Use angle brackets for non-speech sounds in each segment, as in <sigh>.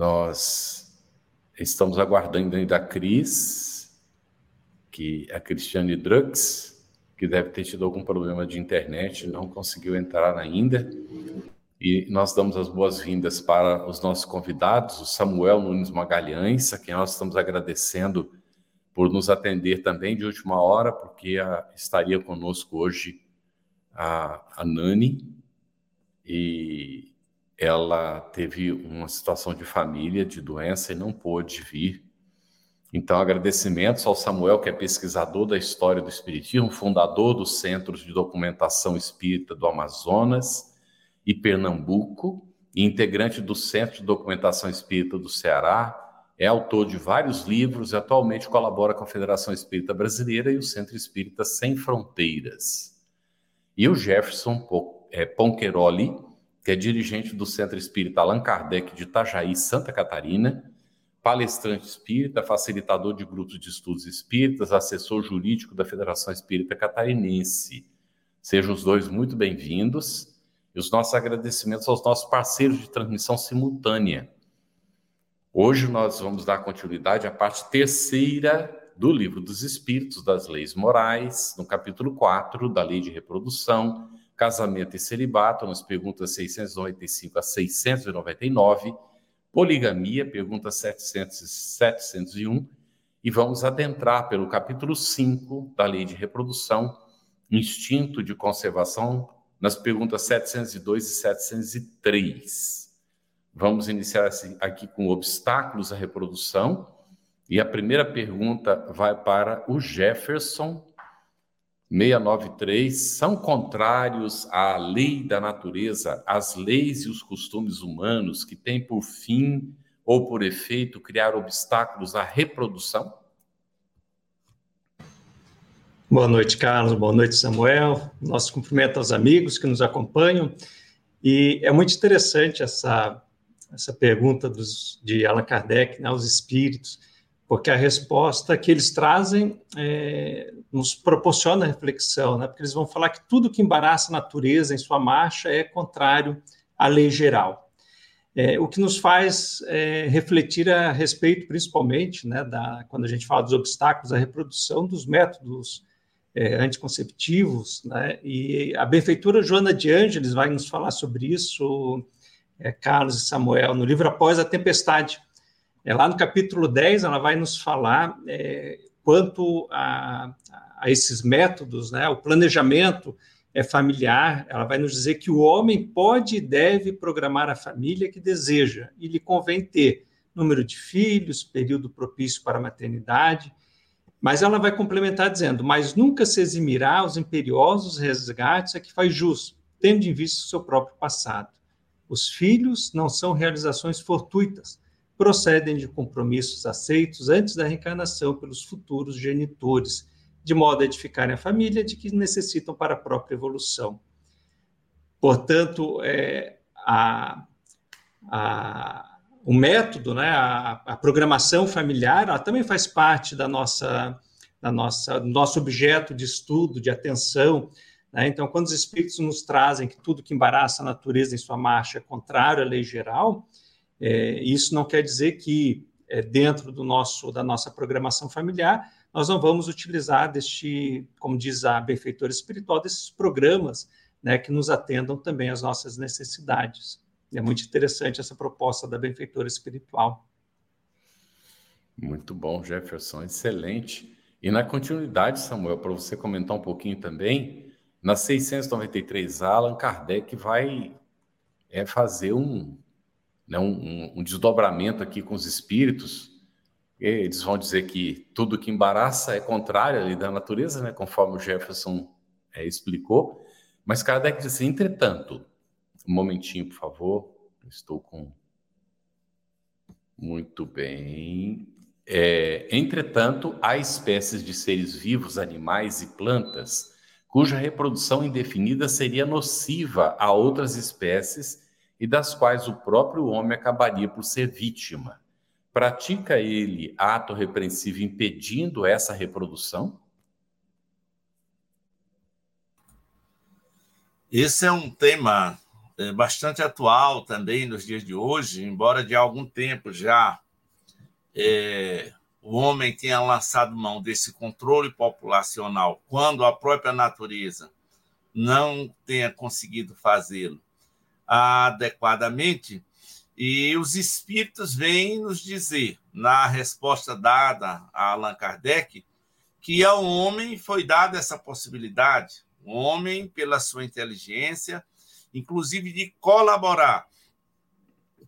nós estamos aguardando ainda a Cris, que é a Cristiane Drux, que deve ter tido algum problema de internet, não conseguiu entrar ainda. E nós damos as boas-vindas para os nossos convidados, o Samuel Nunes Magalhães, a quem nós estamos agradecendo por nos atender também de última hora, porque a, estaria conosco hoje a, a Nani, e ela teve uma situação de família, de doença, e não pôde vir. Então, agradecimentos ao Samuel, que é pesquisador da história do Espiritismo, fundador dos Centros de Documentação Espírita do Amazonas e Pernambuco, e integrante do Centro de Documentação Espírita do Ceará, é autor de vários livros e atualmente colabora com a Federação Espírita Brasileira e o Centro Espírita Sem Fronteiras. E o Jefferson é, Ponqueroli, que é dirigente do Centro Espírita Allan Kardec de Itajaí, Santa Catarina, palestrante espírita, facilitador de grupos de estudos espíritas, assessor jurídico da Federação Espírita Catarinense. Sejam os dois muito bem-vindos. E os nossos agradecimentos aos nossos parceiros de transmissão simultânea. Hoje nós vamos dar continuidade à parte terceira do Livro dos Espíritos das Leis Morais, no capítulo 4 da Lei de Reprodução, casamento e celibato, nas perguntas 695 a 699, poligamia, pergunta 700 e 701, e vamos adentrar pelo capítulo 5 da Lei de Reprodução, instinto de conservação, nas perguntas 702 e 703. Vamos iniciar aqui com obstáculos à reprodução, e a primeira pergunta vai para o Jefferson 693 são contrários à lei da natureza, às leis e os costumes humanos que têm por fim ou por efeito criar obstáculos à reprodução? Boa noite, Carlos. Boa noite, Samuel. Nosso cumprimento aos amigos que nos acompanham. E é muito interessante essa, essa pergunta dos, de Allan Kardec, né, aos espíritos porque a resposta que eles trazem é, nos proporciona reflexão, né? porque eles vão falar que tudo que embaraça a natureza em sua marcha é contrário à lei geral. É, o que nos faz é, refletir a respeito, principalmente, né, da, quando a gente fala dos obstáculos à reprodução, dos métodos é, anticonceptivos, né, e a benfeitora Joana de Ângeles vai nos falar sobre isso, é, Carlos e Samuel, no livro Após a Tempestade, é, lá no capítulo 10, ela vai nos falar é, quanto a, a, esses métodos, né, o planejamento é familiar, ela vai nos dizer que o homem pode e deve programar a família que deseja, e lhe convém ter número de filhos, período propício para a maternidade, mas ela vai complementar dizendo: mas nunca se eximirá os imperiosos resgates a que faz jus, tendo em vista o seu próprio passado. Os filhos não são realizações fortuitas, procedem de compromissos aceitos antes da reencarnação pelos futuros genitores, de modo a edificarem a família de que necessitam para a própria evolução. Portanto, é, a, a, o método, né, a, a, programação familiar, ela também faz parte da nossa, da nossa, do nosso objeto de estudo, de atenção. Né? Então, quando os espíritos nos trazem que tudo que embaraça a natureza em sua marcha é contrário à lei geral, é, isso não quer dizer que é, dentro do nosso da nossa programação familiar nós não vamos utilizar deste, como diz a benfeitora espiritual, desses programas né, que nos atendam também às nossas necessidades. É muito interessante essa proposta da benfeitora espiritual. Muito bom, Jefferson, excelente. E na continuidade, Samuel, para você comentar um pouquinho também, na 693 Allan Kardec vai é, fazer um, né, um, um, desdobramento aqui com os espíritos. Eles vão dizer que tudo que embaraça é contrário à lei da natureza, né, conforme o Jefferson é, explicou. Mas Kardec disse, entretanto, um momentinho, por favor, estou com Muito bem. É, entretanto, há espécies de seres vivos, animais e plantas cuja reprodução indefinida seria nociva a outras espécies e das quais o próprio homem acabaria por ser vítima. Pratica ele ato repreensivo impedindo essa reprodução? Esse é um tema é, bastante atual também nos dias de hoje, embora de algum tempo já é, o homem tenha lançado mão desse controle populacional quando a própria natureza não tenha conseguido fazê-lo adequadamente, e os espíritos vêm nos dizer, na resposta dada a Allan Kardec, que ao homem foi dada essa possibilidade, o homem, pela sua inteligência, inclusive de colaborar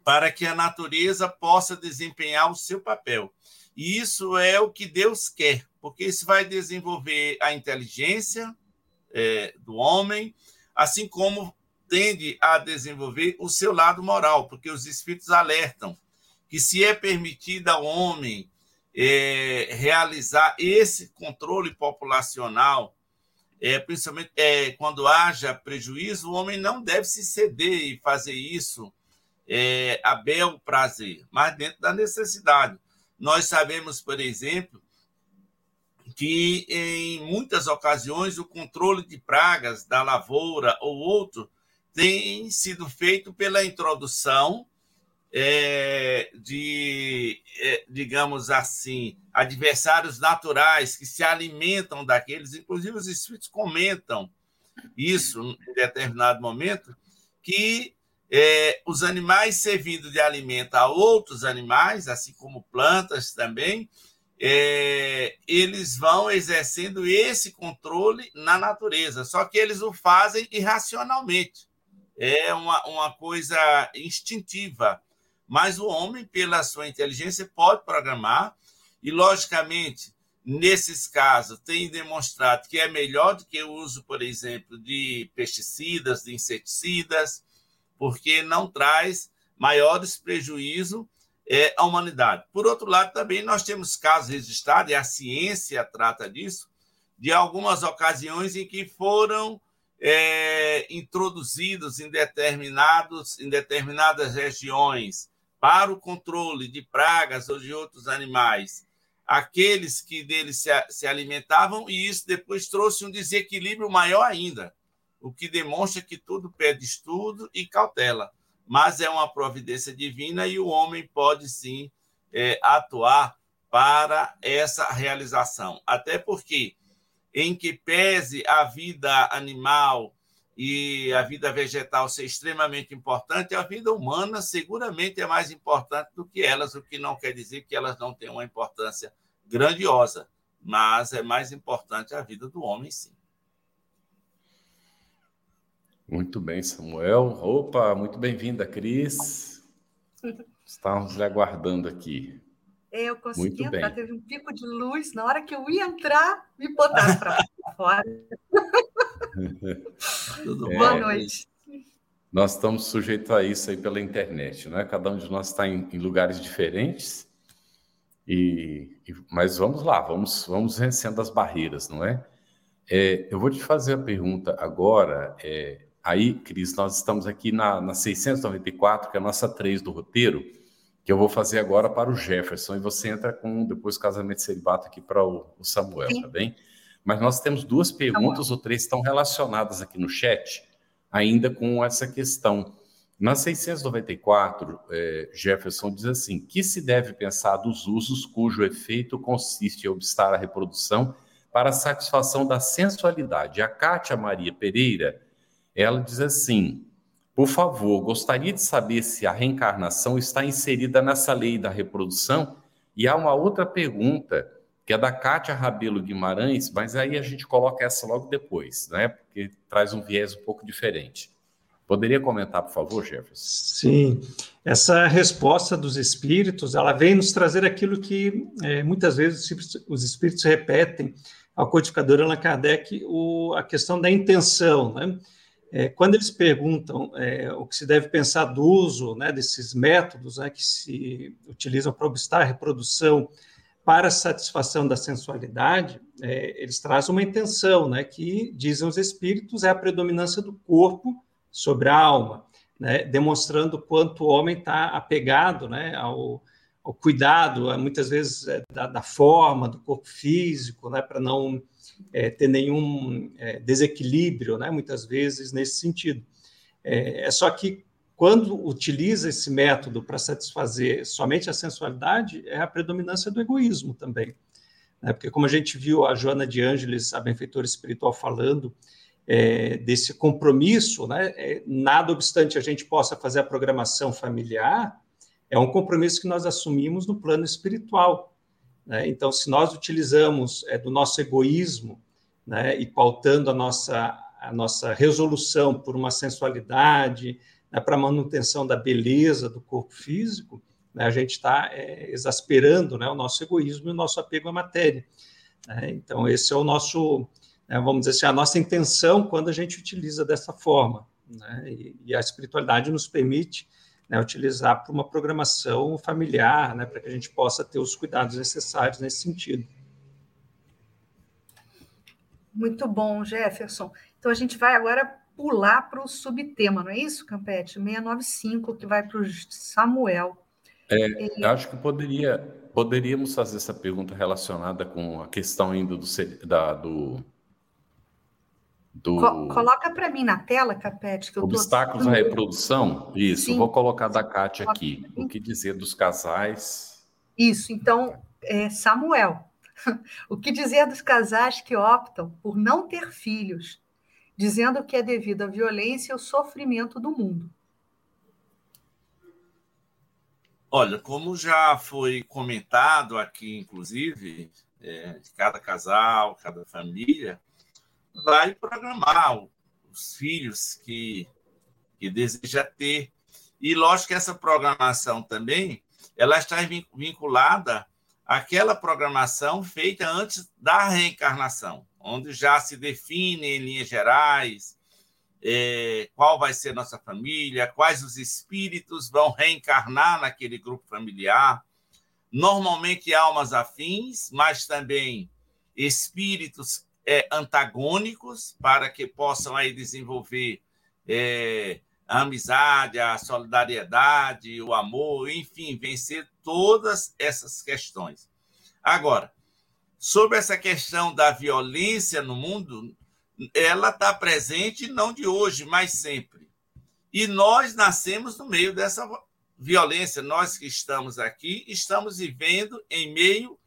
para que a natureza possa desempenhar o seu papel. E isso é o que Deus quer, porque isso vai desenvolver a inteligência é, do homem, assim como tende a desenvolver o seu lado moral, porque os espíritos alertam que se é permitido ao homem é, realizar esse controle populacional, é, principalmente é, quando haja prejuízo, o homem não deve se ceder e fazer isso é, a bel prazer, mas dentro da necessidade. Nós sabemos, por exemplo, que em muitas ocasiões o controle de pragas da lavoura ou outro tem sido feito pela introdução é, de, é, digamos assim, adversários naturais que se alimentam daqueles, inclusive os espíritos comentam isso em determinado momento, que é, os animais servindo de alimento a outros animais, assim como plantas também, é, eles vão exercendo esse controle na natureza, só que eles o fazem irracionalmente. É uma, uma coisa instintiva. Mas o homem, pela sua inteligência, pode programar, e, logicamente, nesses casos, tem demonstrado que é melhor do que o uso, por exemplo, de pesticidas, de inseticidas, porque não traz maiores prejuízos é, à humanidade. Por outro lado, também nós temos casos registrados, e a ciência trata disso, de algumas ocasiões em que foram é, introduzidos em, determinados, em determinadas regiões para o controle de pragas ou de outros animais, aqueles que deles se, se alimentavam, e isso depois trouxe um desequilíbrio maior ainda o que demonstra que tudo pede estudo e cautela, mas é uma providência divina e o homem pode sim é, atuar para essa realização. Até porque, em que pese a vida animal e a vida vegetal ser extremamente importante, a vida humana seguramente é mais importante do que elas, o que não quer dizer que elas não têm uma importância grandiosa, mas é mais importante a vida do homem, sim. Muito bem, Samuel. Opa, muito bem-vinda, Cris. <laughs> Estávamos lhe aguardando aqui. Eu consegui muito entrar, bem. teve um pico de luz. Na hora que eu ia entrar, me botaram para <laughs> fora. Tudo é, Boa noite. Nós estamos sujeitos a isso aí pela internet, não é? Cada um de nós está em, em lugares diferentes. E, e, mas vamos lá, vamos, vamos vencendo as barreiras, não é? é eu vou te fazer a pergunta agora. É, Aí, Cris, nós estamos aqui na, na 694, que é a nossa 3 do roteiro, que eu vou fazer agora para o Jefferson, e você entra com depois casamento de celibato aqui para o, o Samuel, Sim. tá bem? Mas nós temos duas perguntas ou três estão relacionadas aqui no chat, ainda com essa questão. Na 694, é, Jefferson diz assim: que se deve pensar dos usos cujo efeito consiste em obstar a reprodução para a satisfação da sensualidade? A Kátia Maria Pereira ela diz assim: por favor, gostaria de saber se a reencarnação está inserida nessa lei da reprodução. E há uma outra pergunta, que é da Kátia Rabelo Guimarães, mas aí a gente coloca essa logo depois, né? Porque traz um viés um pouco diferente. Poderia comentar, por favor, Jefferson? Sim, essa resposta dos espíritos, ela vem nos trazer aquilo que é, muitas vezes os espíritos repetem ao codificador Allan Kardec, o, a questão da intenção, né? É, quando eles perguntam é, o que se deve pensar do uso né, desses métodos né, que se utilizam para obstar a reprodução para satisfação da sensualidade, é, eles trazem uma intenção, né, que, dizem os espíritos, é a predominância do corpo sobre a alma, né, demonstrando quanto o homem está apegado né, ao, ao, cuidado, muitas vezes, é, da, da, forma, do corpo físico, né, para não é, ter nenhum é, desequilíbrio, né, muitas vezes, nesse sentido. É, é, só que quando utiliza esse método para satisfazer somente a sensualidade, é a predominância do egoísmo também. Né? Porque, como a gente viu a Joana de Ângeles, a benfeitora espiritual, falando é, desse compromisso, né? É, nada obstante a gente possa fazer a programação familiar, é um compromisso que nós assumimos no plano espiritual. Né? Então, se nós utilizamos é, do nosso egoísmo né, e pautando a nossa, a nossa resolução por uma sensualidade, né, para manutenção da beleza do corpo físico, né, a gente está é, exasperando né, o nosso egoísmo e o nosso apego à matéria. Né? Então, esse é o nosso, vamos dizer assim, a nossa intenção quando a gente utiliza dessa forma. E, e a espiritualidade nos permite né, utilizar para uma programação familiar, né, para que a gente possa ter os cuidados necessários nesse sentido. Muito bom, Jefferson. Então a gente vai agora pular para o subtema, não é isso, Campete? 695, que vai para o Samuel. É, e... Acho que poderia, poderíamos fazer essa pergunta relacionada com a questão ainda do, da, do do Co coloca para mim na tela, Capete, que eu obstáculos tô... à reprodução. Isso, Sim. vou colocar da Cátia aqui. O que dizer dos casais? Isso. Então, é, Samuel, <laughs> o que dizer dos casais que optam por não ter filhos, dizendo que é devido à violência e ao sofrimento do mundo? Olha, como já foi comentado aqui, inclusive, é, cada casal, cada família vai programar os filhos que, que deseja ter. E lógico que essa programação também ela está vinculada àquela programação feita antes da reencarnação, onde já se define em linhas gerais é, qual vai ser nossa família, quais os espíritos vão reencarnar naquele grupo familiar. Normalmente almas afins, mas também espíritos é, antagônicos para que possam aí desenvolver é, a amizade, a solidariedade, o amor, enfim, vencer todas essas questões. Agora, sobre essa questão da violência no mundo, ela está presente não de hoje, mas sempre. E nós nascemos no meio dessa violência. Nós que estamos aqui, estamos vivendo em meio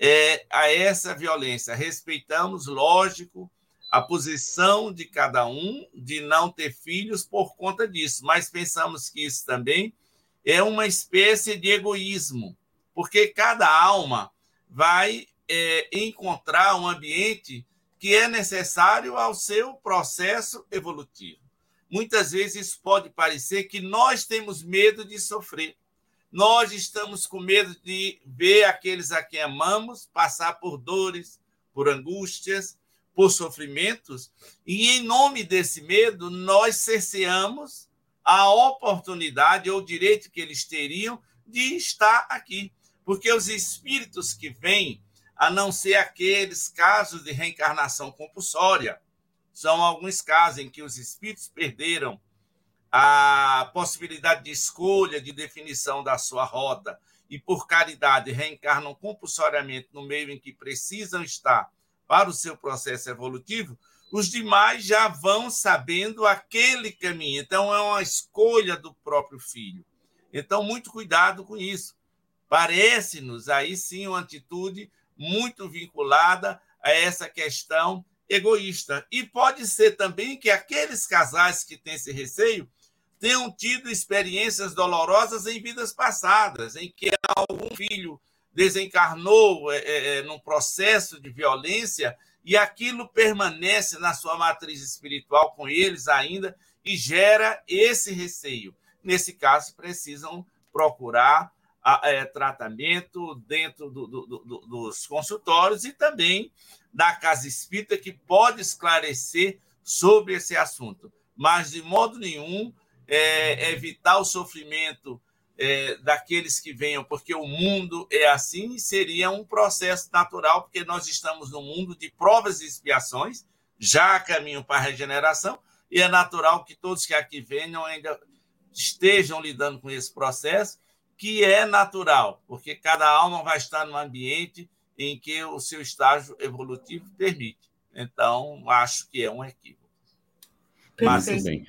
é, a essa violência. Respeitamos, lógico, a posição de cada um de não ter filhos por conta disso, mas pensamos que isso também é uma espécie de egoísmo, porque cada alma vai é, encontrar um ambiente que é necessário ao seu processo evolutivo. Muitas vezes pode parecer que nós temos medo de sofrer. Nós estamos com medo de ver aqueles a quem amamos passar por dores, por angústias, por sofrimentos, e em nome desse medo, nós cerceamos a oportunidade ou o direito que eles teriam de estar aqui. Porque os espíritos que vêm, a não ser aqueles casos de reencarnação compulsória, são alguns casos em que os espíritos perderam a possibilidade de escolha, de definição da sua rota, e por caridade reencarnam compulsoriamente no meio em que precisam estar para o seu processo evolutivo, os demais já vão sabendo aquele caminho. Então, é uma escolha do próprio filho. Então, muito cuidado com isso. Parece-nos aí sim uma atitude muito vinculada a essa questão egoísta. E pode ser também que aqueles casais que têm esse receio tenham tido experiências dolorosas em vidas passadas, em que algum filho desencarnou é, é, é, num processo de violência e aquilo permanece na sua matriz espiritual com eles ainda e gera esse receio. Nesse caso, precisam procurar é, tratamento dentro do, do, do, dos consultórios e também da casa espírita, que pode esclarecer sobre esse assunto mas de modo nenhum é, evitar o sofrimento é, daqueles que venham, porque o mundo é assim, seria um processo natural, porque nós estamos no mundo de provas e expiações, já a caminho para a regeneração, e é natural que todos que aqui venham ainda estejam lidando com esse processo, que é natural, porque cada alma vai estar num ambiente em que o seu estágio evolutivo permite. Então, acho que é um equívoco. Mas, bem.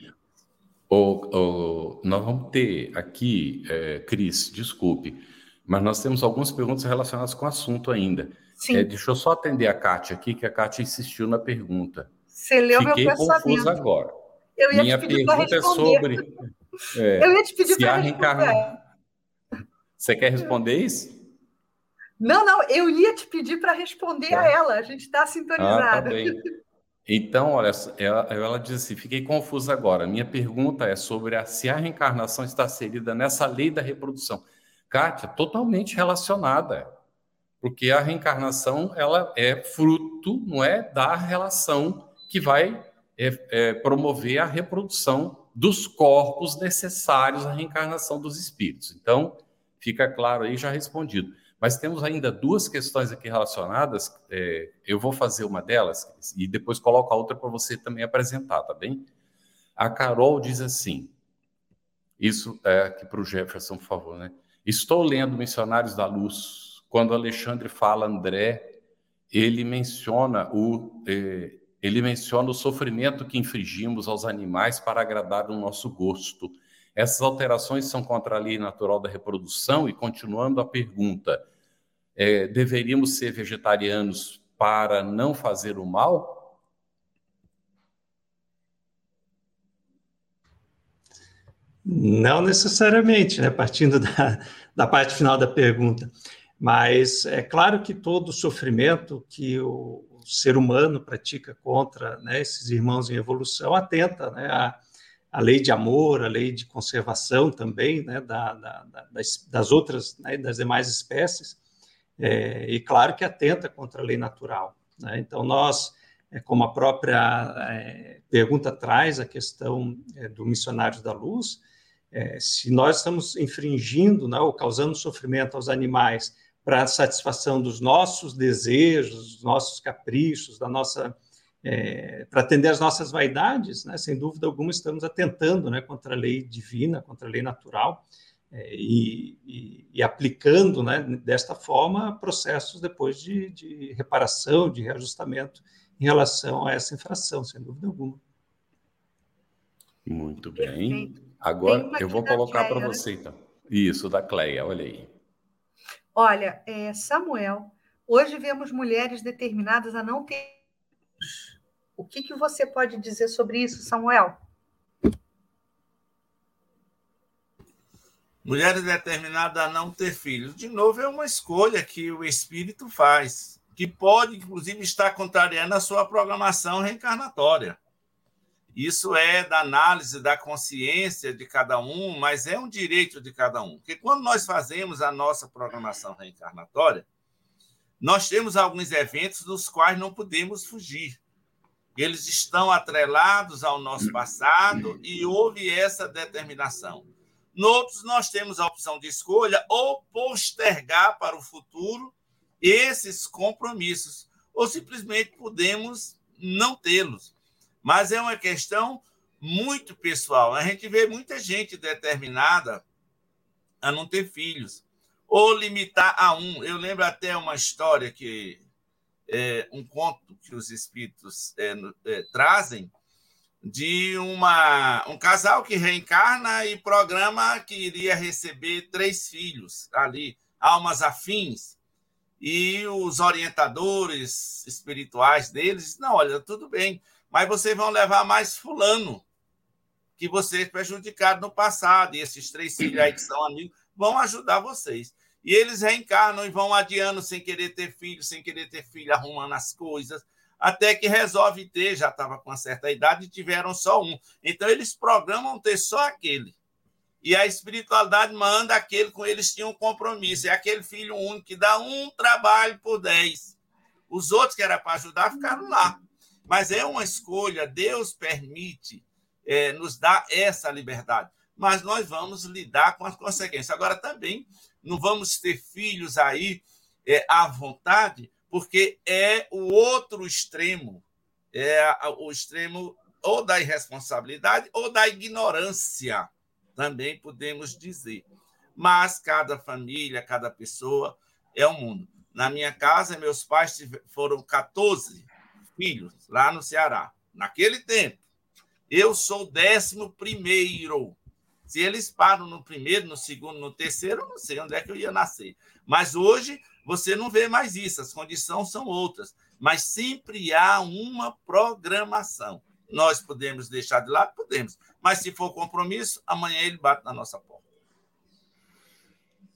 O, o, nós vamos ter aqui, é, Cris, desculpe, mas nós temos algumas perguntas relacionadas com o assunto ainda. Sim. É, deixa eu só atender a Kátia aqui, que a Kátia insistiu na pergunta. Você leu Fiquei meu confuso agora. Eu ia Minha te pedir pergunta é sobre. É, eu ia te pedir para responder. Você quer responder isso? Não, não, eu ia te pedir para responder tá. a ela. A gente está sintonizado. Ah, tá bem. <laughs> Então, olha, ela, ela diz assim: fiquei confusa agora. Minha pergunta é sobre a, se a reencarnação está inserida nessa lei da reprodução. Kátia, totalmente relacionada, porque a reencarnação ela é fruto, não é, da relação que vai é, é, promover a reprodução dos corpos necessários à reencarnação dos espíritos. Então, fica claro aí, já respondido. Mas temos ainda duas questões aqui relacionadas. É, eu vou fazer uma delas e depois coloco a outra para você também apresentar, tá bem? A Carol diz assim: isso é aqui para o Jefferson, por favor, né? Estou lendo Missionários da Luz. Quando Alexandre fala André, ele menciona o é, ele menciona o sofrimento que infligimos aos animais para agradar o nosso gosto. Essas alterações são contra a lei natural da reprodução e continuando a pergunta, é, deveríamos ser vegetarianos para não fazer o mal? Não necessariamente, né? partindo da, da parte final da pergunta. Mas é claro que todo sofrimento que o, o ser humano pratica contra né, esses irmãos em evolução atenta né, a, a lei de amor, a lei de conservação também né, da, da, das, das, outras, né, das demais espécies, é, e claro que atenta contra a lei natural. Né? Então, nós, é, como a própria é, pergunta traz, a questão é, do missionário da luz, é, se nós estamos infringindo né, ou causando sofrimento aos animais para a satisfação dos nossos desejos, dos nossos caprichos, da nossa é, para atender às nossas vaidades, né, sem dúvida alguma estamos atentando né, contra a lei divina, contra a lei natural, e, e, e, aplicando, né, desta forma, processos depois de, de, reparação, de reajustamento em relação a essa infração, sem dúvida alguma. Muito bem. Agora eu vou colocar para você, então. Isso, da Cleia, olha aí. Olha, é, Samuel, hoje vemos mulheres determinadas a não ter. O que, que você pode dizer sobre isso, Samuel? Mulheres determinadas a não ter filhos. De novo, é uma escolha que o espírito faz, que pode, inclusive, estar contrariando a sua programação reencarnatória. Isso é da análise da consciência de cada um, mas é um direito de cada um. Porque quando nós fazemos a nossa programação reencarnatória, nós temos alguns eventos dos quais não podemos fugir. Eles estão atrelados ao nosso passado e houve essa determinação. Noutros, nós temos a opção de escolha ou postergar para o futuro esses compromissos, ou simplesmente podemos não tê-los. Mas é uma questão muito pessoal. A gente vê muita gente determinada a não ter filhos, ou limitar a um. Eu lembro até uma história que é um conto que os espíritos é, é, trazem de uma, um casal que reencarna e programa que iria receber três filhos ali, almas afins. E os orientadores espirituais deles, não, olha, tudo bem, mas vocês vão levar mais fulano que vocês prejudicaram no passado, e esses três filhos aí que são amigos vão ajudar vocês. E eles reencarnam e vão adiando sem querer ter filho, sem querer ter filho, arrumando as coisas, até que resolve ter, já estava com uma certa idade e tiveram só um. Então eles programam ter só aquele. E a espiritualidade manda aquele com eles tinham um compromisso. É aquele filho único que dá um trabalho por dez. Os outros que era para ajudar ficaram lá. Mas é uma escolha. Deus permite é, nos dá essa liberdade. Mas nós vamos lidar com as consequências. Agora, também não vamos ter filhos aí é, à vontade, porque é o outro extremo, é o extremo ou da irresponsabilidade ou da ignorância, também podemos dizer. Mas cada família, cada pessoa é um mundo. Na minha casa, meus pais foram 14 filhos lá no Ceará. Naquele tempo, eu sou décimo primeiro. Se eles param no primeiro, no segundo, no terceiro, eu não sei onde é que eu ia nascer. Mas hoje você não vê mais isso, as condições são outras. Mas sempre há uma programação. Nós podemos deixar de lado? Podemos. Mas se for compromisso, amanhã ele bate na nossa porta.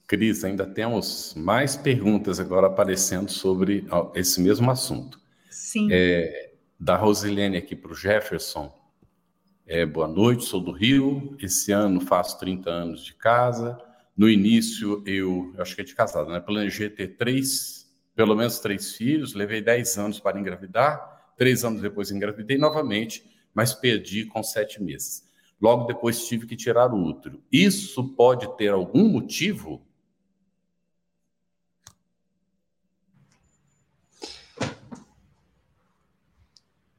Cris, ainda temos mais perguntas agora aparecendo sobre esse mesmo assunto. Sim. É, da Rosilene aqui para o Jefferson. É, boa noite, sou do Rio. Esse ano faço 30 anos de casa. No início, eu, eu acho que é de casado, né? Planejei ter três, pelo menos três filhos. Levei 10 anos para engravidar. Três anos depois engravidei novamente, mas perdi com sete meses. Logo depois tive que tirar o útero. Isso pode ter algum motivo?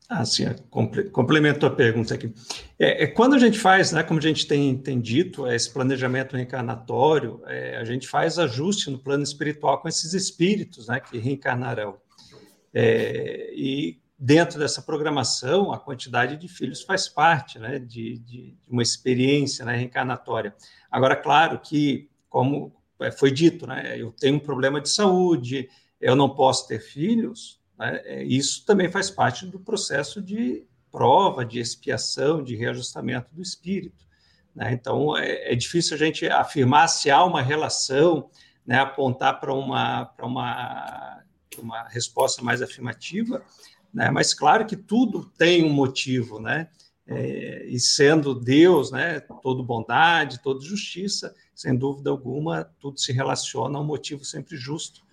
Ah, sim, é, complemento a pergunta aqui. É, é, quando a gente faz, né, como a gente tem, tem dito, é, esse planejamento reencarnatório, é, a gente faz ajuste no plano espiritual com esses espíritos né, que reencarnarão. É, e dentro dessa programação, a quantidade de filhos faz parte né, de, de, uma experiência né, reencarnatória. Agora, claro que, como é, foi dito, né, eu tenho um problema de saúde, eu não posso ter filhos, né? É, isso também faz parte do processo de prova, de expiação, de reajustamento do espírito. Né? Então, é, é, difícil a gente afirmar se há uma relação, né, apontar para uma, uma, uma resposta mais afirmativa, né? mas claro que tudo tem um motivo, né? É, e sendo Deus, né, todo bondade, toda justiça, sem dúvida alguma, tudo se relaciona a um motivo sempre justo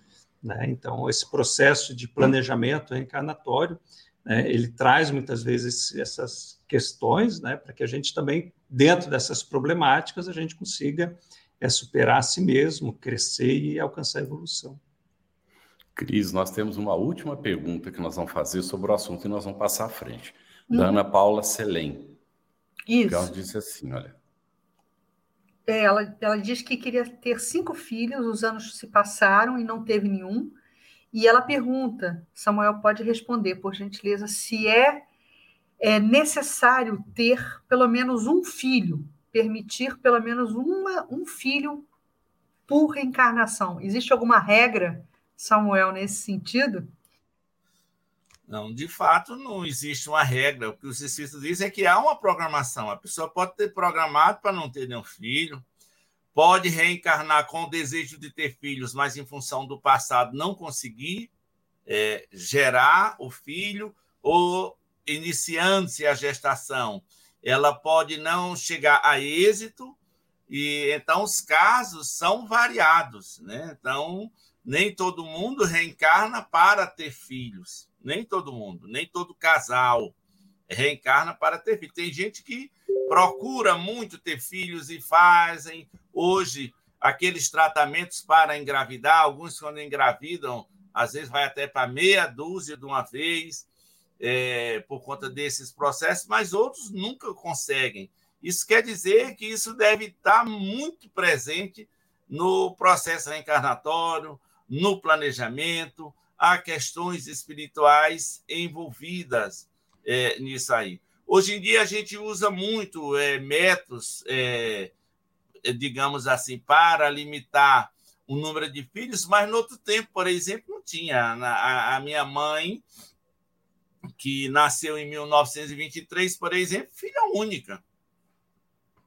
né? Então, esse processo de planejamento reencarnatório, né, ele traz muitas vezes essas questões, né, para que a gente também, dentro dessas problemáticas, a gente consiga é, superar a si mesmo, crescer e alcançar a evolução. Cris, nós temos uma última pergunta que nós vamos fazer sobre o assunto e nós vamos passar à frente. Hum. Da Ana Paula Selem. Isso. Ela disse assim, olha, é, ela, ela diz que queria ter cinco filhos, os anos se passaram e não teve nenhum. E ela pergunta, Samuel pode responder, por gentileza, se é, é necessário ter pelo menos um filho, permitir pelo menos uma, um filho por reencarnação. Existe alguma regra, Samuel, nesse sentido? Não, de fato, não existe uma regra. O que os espíritos dizem é que há uma programação. A pessoa pode ter programado para não ter nenhum filho, pode reencarnar com o desejo de ter filhos, mas em função do passado não conseguir é, gerar o filho, ou iniciando-se a gestação, ela pode não chegar a êxito, e então os casos são variados. Né? Então, nem todo mundo reencarna para ter filhos nem todo mundo, nem todo casal reencarna para ter filhos. Tem gente que procura muito ter filhos e fazem hoje aqueles tratamentos para engravidar. Alguns, quando engravidam, às vezes vai até para meia dúzia de uma vez, é, por conta desses processos, mas outros nunca conseguem. Isso quer dizer que isso deve estar muito presente no processo reencarnatório, no planejamento, há questões espirituais envolvidas é, nisso aí. Hoje em dia a gente usa muito é, métodos, é, é, digamos assim, para limitar o número de filhos, mas no outro tempo, por exemplo, não tinha. A, a minha mãe, que nasceu em 1923, por exemplo, filha única.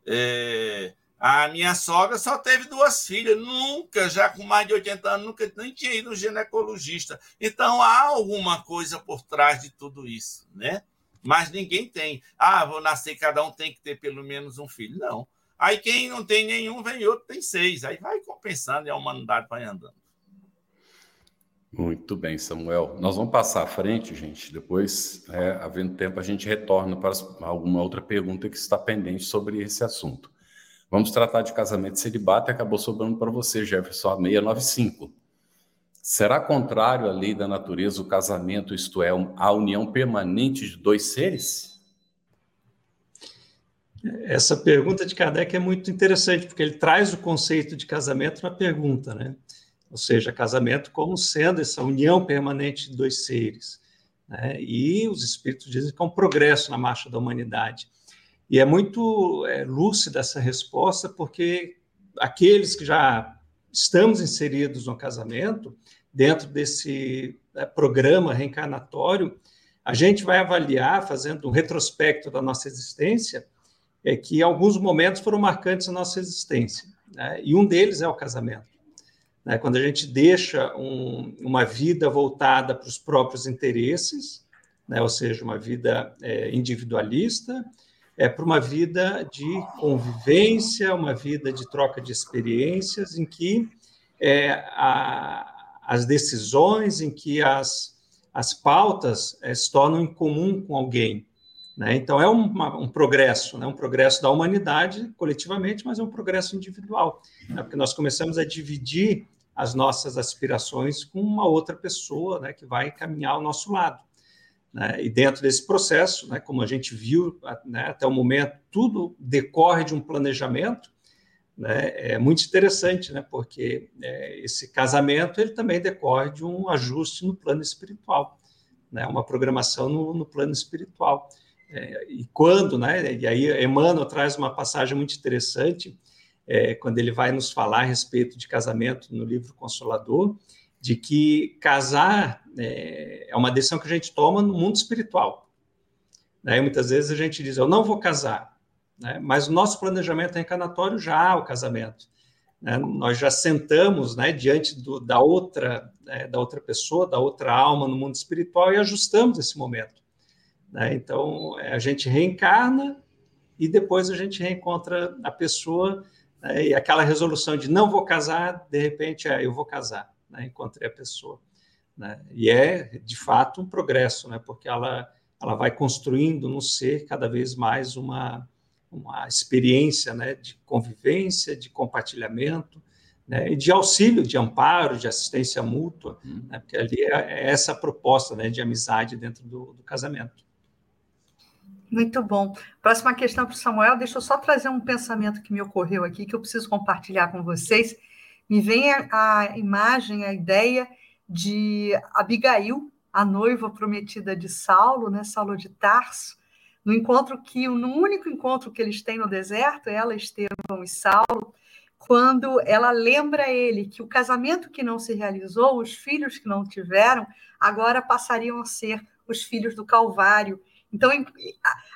É, a minha sogra só teve duas filhas, nunca, já com mais de 80 anos, nunca nem tinha ido no ginecologista. Então há alguma coisa por trás de tudo isso, né? Mas ninguém tem. Ah, vou nascer, cada um tem que ter pelo menos um filho. Não. Aí quem não tem nenhum, vem outro, tem seis. Aí vai compensando e a humanidade vai andando. Muito bem, Samuel. Nós vamos passar à frente, gente. Depois, é, havendo tempo, a gente retorna para alguma outra pergunta que está pendente sobre esse assunto. Vamos tratar de casamento celibato e acabou sobrando para você, Jefferson, a 695. Será contrário à lei da natureza o casamento, isto é, a união permanente de dois seres? Essa pergunta de Kardec é muito interessante, porque ele traz o conceito de casamento na pergunta, né? ou seja, casamento como sendo essa união permanente de dois seres. Né? E os espíritos dizem que é um progresso na marcha da humanidade. E é muito é, lúcida essa resposta, porque aqueles que já estamos inseridos no casamento, dentro desse é, programa reencarnatório, a gente vai avaliar, fazendo um retrospecto da nossa existência, é que alguns momentos foram marcantes na nossa existência. Né? E um deles é o casamento. Né? Quando a gente deixa um, uma vida voltada para os próprios interesses, né? ou seja, uma vida é, individualista, é para uma vida de convivência, uma vida de troca de experiências, em que é, a, as decisões, em que as, as pautas é, se tornam em comum com alguém. Né? Então, é uma, um progresso, né? um progresso da humanidade coletivamente, mas é um progresso individual, né? porque nós começamos a dividir as nossas aspirações com uma outra pessoa né, que vai caminhar ao nosso lado. Né? E dentro desse processo, né, como a gente viu né, até o momento, tudo decorre de um planejamento. Né? É muito interessante, né, porque é, esse casamento ele também decorre de um ajuste no plano espiritual, né, uma programação no, no plano espiritual. É, e quando, né, e aí Emmanuel traz uma passagem muito interessante, é, quando ele vai nos falar a respeito de casamento no livro Consolador, de que casar é, é uma decisão que a gente toma no mundo espiritual. Né? muitas vezes a gente diz, eu não vou casar, né? mas o nosso planejamento reencarnatório já há o casamento. Né? Nós já sentamos né, diante do, da, outra, né, da outra pessoa, da outra alma no mundo espiritual e ajustamos esse momento. Né? Então, é, a gente reencarna e depois a gente reencontra a pessoa né? E aquela resolução de não vou casar, de repente, é, eu vou casar, né? encontrei a pessoa. Né? E é, de fato, um progresso, né? porque ela, ela vai construindo no ser cada vez mais uma, uma experiência né? de convivência, de compartilhamento, né? e de auxílio, de amparo, de assistência mútua, uhum. né? porque ali é, é essa proposta né? de amizade dentro do, do casamento. Muito bom. Próxima questão para o Samuel. Deixa eu só trazer um pensamento que me ocorreu aqui, que eu preciso compartilhar com vocês. Me vem a, a imagem, a ideia de Abigail, a noiva prometida de Saulo, né, Saulo de Tarso, no encontro que, no único encontro que eles têm no deserto, ela, Estevão e Saulo, quando ela lembra ele que o casamento que não se realizou, os filhos que não tiveram, agora passariam a ser os filhos do Calvário, então,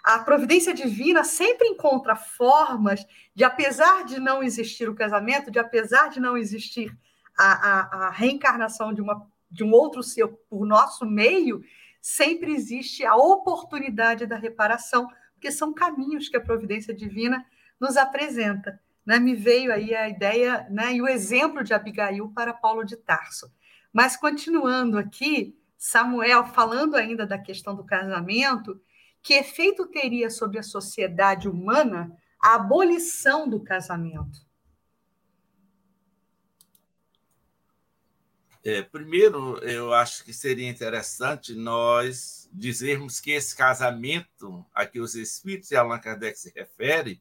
a providência divina sempre encontra formas de, apesar de não existir o casamento, de apesar de não existir a, a, a reencarnação de, uma, de um outro ser por nosso meio, sempre existe a oportunidade da reparação, porque são caminhos que a providência divina nos apresenta. Né? Me veio aí a ideia né, e o exemplo de Abigail para Paulo de Tarso. Mas continuando aqui, Samuel, falando ainda da questão do casamento, que efeito teria sobre a sociedade humana a abolição do casamento? É, primeiro, eu acho que seria interessante nós dizermos que esse casamento a que os espíritos e Allan Kardec se refere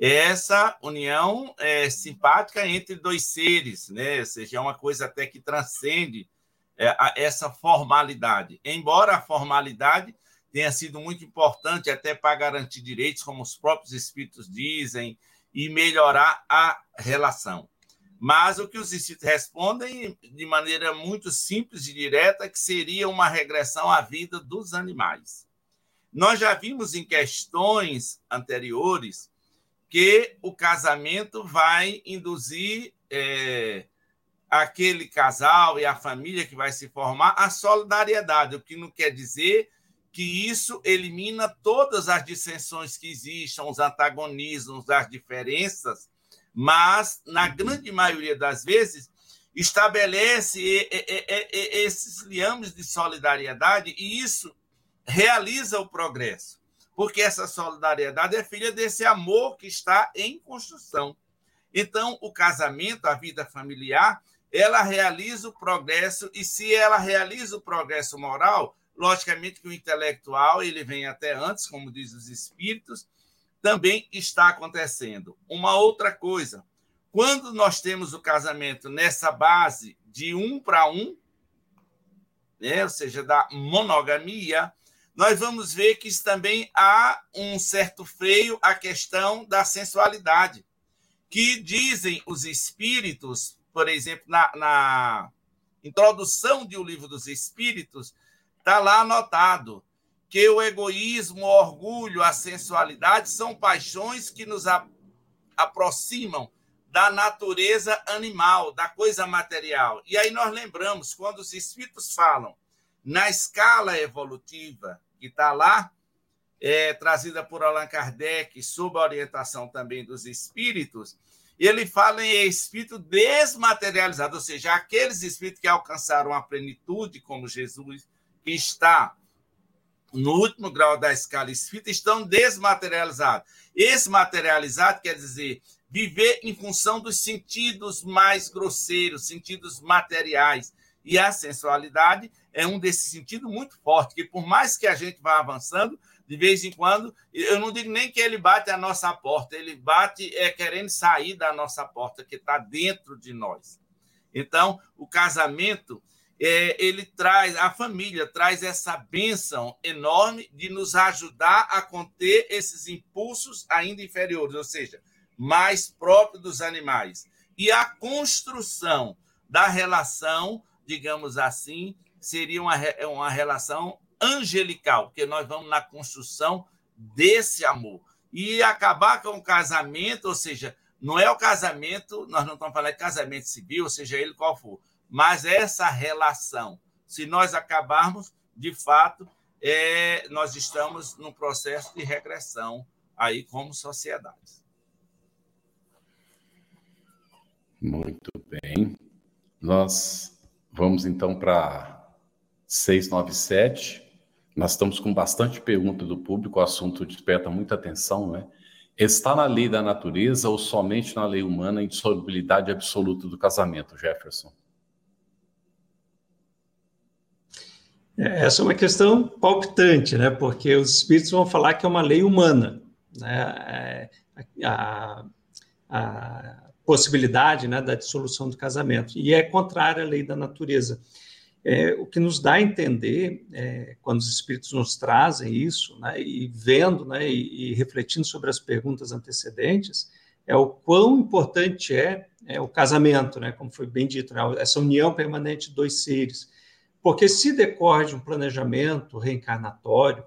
é essa união é, simpática entre dois seres, né? ou seja, é uma coisa até que transcende essa formalidade. Embora a formalidade tenha sido muito importante até para garantir direitos, como os próprios espíritos dizem, e melhorar a relação. Mas o que os espíritos respondem de maneira muito simples e direta que seria uma regressão à vida dos animais. Nós já vimos em questões anteriores que o casamento vai induzir é, aquele casal e a família que vai se formar a solidariedade, o que não quer dizer que isso elimina todas as dissensões que existam, os antagonismos, as diferenças, mas, na grande maioria das vezes, estabelece esses liames de solidariedade e isso realiza o progresso, porque essa solidariedade é filha desse amor que está em construção. Então, o casamento, a vida familiar, ela realiza o progresso e se ela realiza o progresso moral, logicamente que o intelectual ele vem até antes, como diz os espíritos, também está acontecendo. Uma outra coisa, quando nós temos o casamento nessa base de um para um, né, ou seja, da monogamia, nós vamos ver que também há um certo freio à questão da sensualidade, que dizem os espíritos, por exemplo, na, na introdução de O Livro dos Espíritos, está lá anotado que o egoísmo, o orgulho, a sensualidade são paixões que nos a, aproximam da natureza animal, da coisa material. E aí nós lembramos, quando os espíritos falam na escala evolutiva, que está lá, é, trazida por Allan Kardec, sob a orientação também dos espíritos, ele fala em espírito desmaterializado, ou seja, aqueles espíritos que alcançaram a plenitude, como Jesus, que está no último grau da escala espírita, estão desmaterializados. Esse materializado quer dizer viver em função dos sentidos mais grosseiros, sentidos materiais. E a sensualidade é um desses sentidos muito forte, que por mais que a gente vá avançando, de vez em quando, eu não digo nem que ele bate a nossa porta, ele bate é querendo sair da nossa porta, que está dentro de nós. Então, o casamento, é, ele traz, a família traz essa bênção enorme de nos ajudar a conter esses impulsos ainda inferiores, ou seja, mais próprios dos animais. E a construção da relação, digamos assim, seria uma, uma relação angelical, porque nós vamos na construção desse amor. E acabar com o casamento, ou seja, não é o casamento, nós não estamos falando de casamento civil, ou seja ele qual for, mas essa relação. Se nós acabarmos, de fato, é, nós estamos num processo de regressão aí como sociedade. Muito bem. Nós vamos então para 697. Nós estamos com bastante pergunta do público, o assunto desperta muita atenção, né? Está na lei da natureza ou somente na lei humana a indissolubilidade absoluta do casamento, Jefferson? É, essa é uma questão palpitante, né? Porque os espíritos vão falar que é uma lei humana, né? É, a, a possibilidade né, da dissolução do casamento, e é contrária à lei da natureza. É, o que nos dá a entender, é, quando os espíritos nos trazem isso, né, e vendo né, e, e, refletindo sobre as perguntas antecedentes, é o quão importante é, é o casamento, né, como foi bem dito, né, essa união permanente de dois seres. Porque se decorre de um planejamento reencarnatório,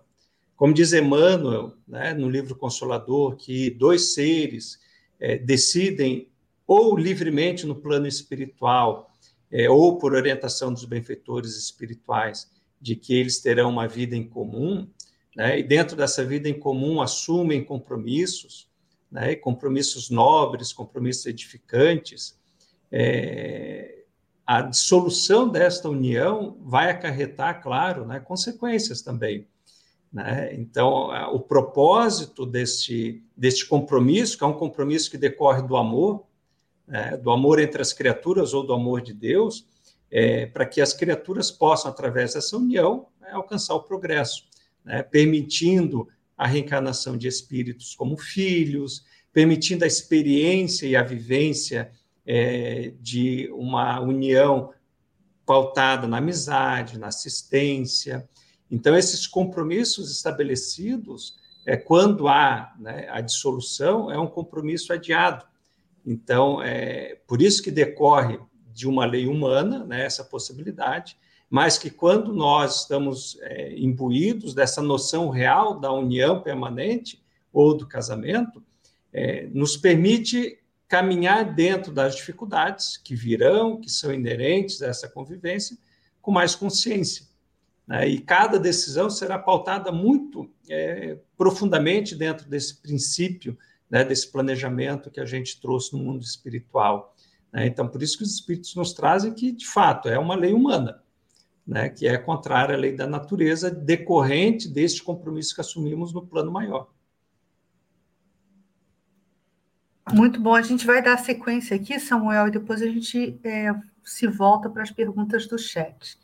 como diz Emmanuel né, no livro Consolador, que dois seres é, decidem ou livremente no plano espiritual é, ou por orientação dos benfeitores espirituais, de que eles terão uma vida em comum, né, e dentro dessa vida em comum assumem compromissos, né, compromissos nobres, compromissos edificantes, é, a dissolução desta união vai acarretar, claro, né, consequências também. Né? Então, o propósito deste, deste compromisso, que é um compromisso que decorre do amor, né, do amor entre as criaturas ou do amor de Deus, é, para que as criaturas possam, através dessa união, né, alcançar o progresso, né, permitindo a reencarnação de espíritos como filhos, permitindo a experiência e a vivência é, de uma união pautada na amizade, na assistência. Então, esses compromissos estabelecidos, é, quando há né, a dissolução, é um compromisso adiado, então, é por isso que decorre de uma lei humana né, essa possibilidade, mas que quando nós estamos é, imbuídos dessa noção real da união permanente ou do casamento, é, nos permite caminhar dentro das dificuldades que virão, que são inerentes a essa convivência, com mais consciência. Né? E cada decisão será pautada muito é, profundamente dentro desse princípio né, desse planejamento que a gente trouxe no mundo espiritual. Né? Então, por isso que os espíritos nos trazem que, de fato, é uma lei humana, né? que é contrária à lei da natureza, decorrente deste compromisso que assumimos no plano maior. Muito bom. A gente vai dar sequência aqui, Samuel, e depois a gente é, se volta para as perguntas do chat.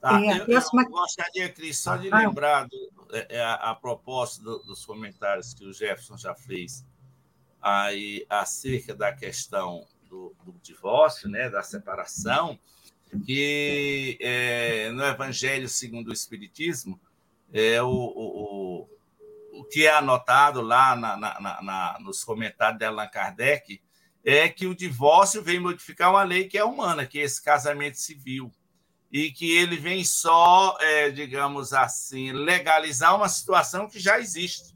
Tá, é, eu, próxima... eu, gostaria, Cris, só de ah, lembrar do, é, é, a, a propósito do, dos comentários que o Jefferson já fez aí acerca da questão do, do divórcio, né, da separação, que é, no Evangelho segundo o Espiritismo, é o, o, o que é anotado lá na, na, na, nos comentários de Allan Kardec é que o divórcio vem modificar uma lei que é humana, que é esse casamento civil, e que ele vem só, é, digamos assim, legalizar uma situação que já existe.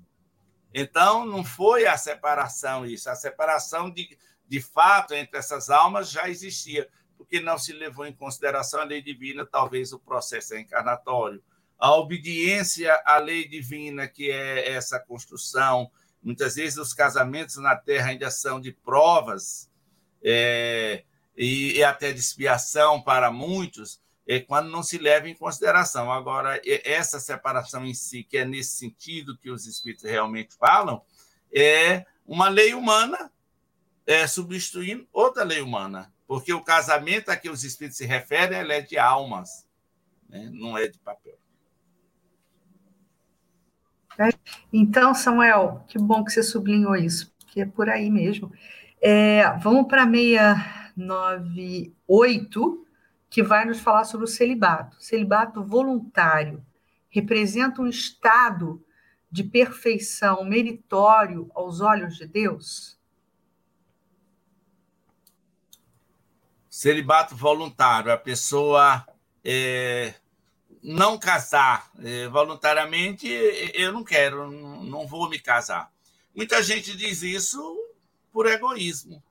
Então, não foi a separação isso, a separação de, de fato entre essas almas já existia, porque não se levou em consideração a lei divina, talvez o processo é encarnatório. A obediência à lei divina, que é essa construção, muitas vezes os casamentos na Terra ainda são de provas é, e, e até de expiação para muitos, quando não se leva em consideração. Agora, essa separação em si, que é nesse sentido que os espíritos realmente falam, é uma lei humana é, substituindo outra lei humana, porque o casamento a que os espíritos se referem é de almas, né? não é de papel. Então, Samuel, que bom que você sublinhou isso, porque é por aí mesmo. É, vamos para 698 que vai nos falar sobre o celibato. Celibato voluntário representa um estado de perfeição meritório aos olhos de Deus? Celibato voluntário, a pessoa é, não casar é, voluntariamente, eu não quero, não vou me casar. Muita gente diz isso por egoísmo,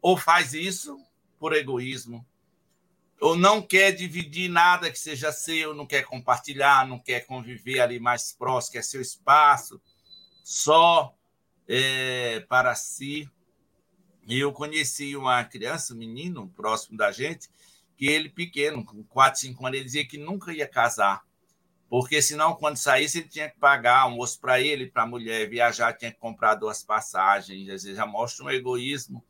ou faz isso por egoísmo ou não quer dividir nada que seja seu, não quer compartilhar, não quer conviver ali mais próximo, quer seu espaço só é, para si. Eu conheci uma criança, um menino próximo da gente, que ele pequeno, com 4, 5 anos, ele dizia que nunca ia casar, porque senão quando saísse ele tinha que pagar almoço para ele, para a mulher viajar, tinha que comprar duas passagens, às vezes já mostra um egoísmo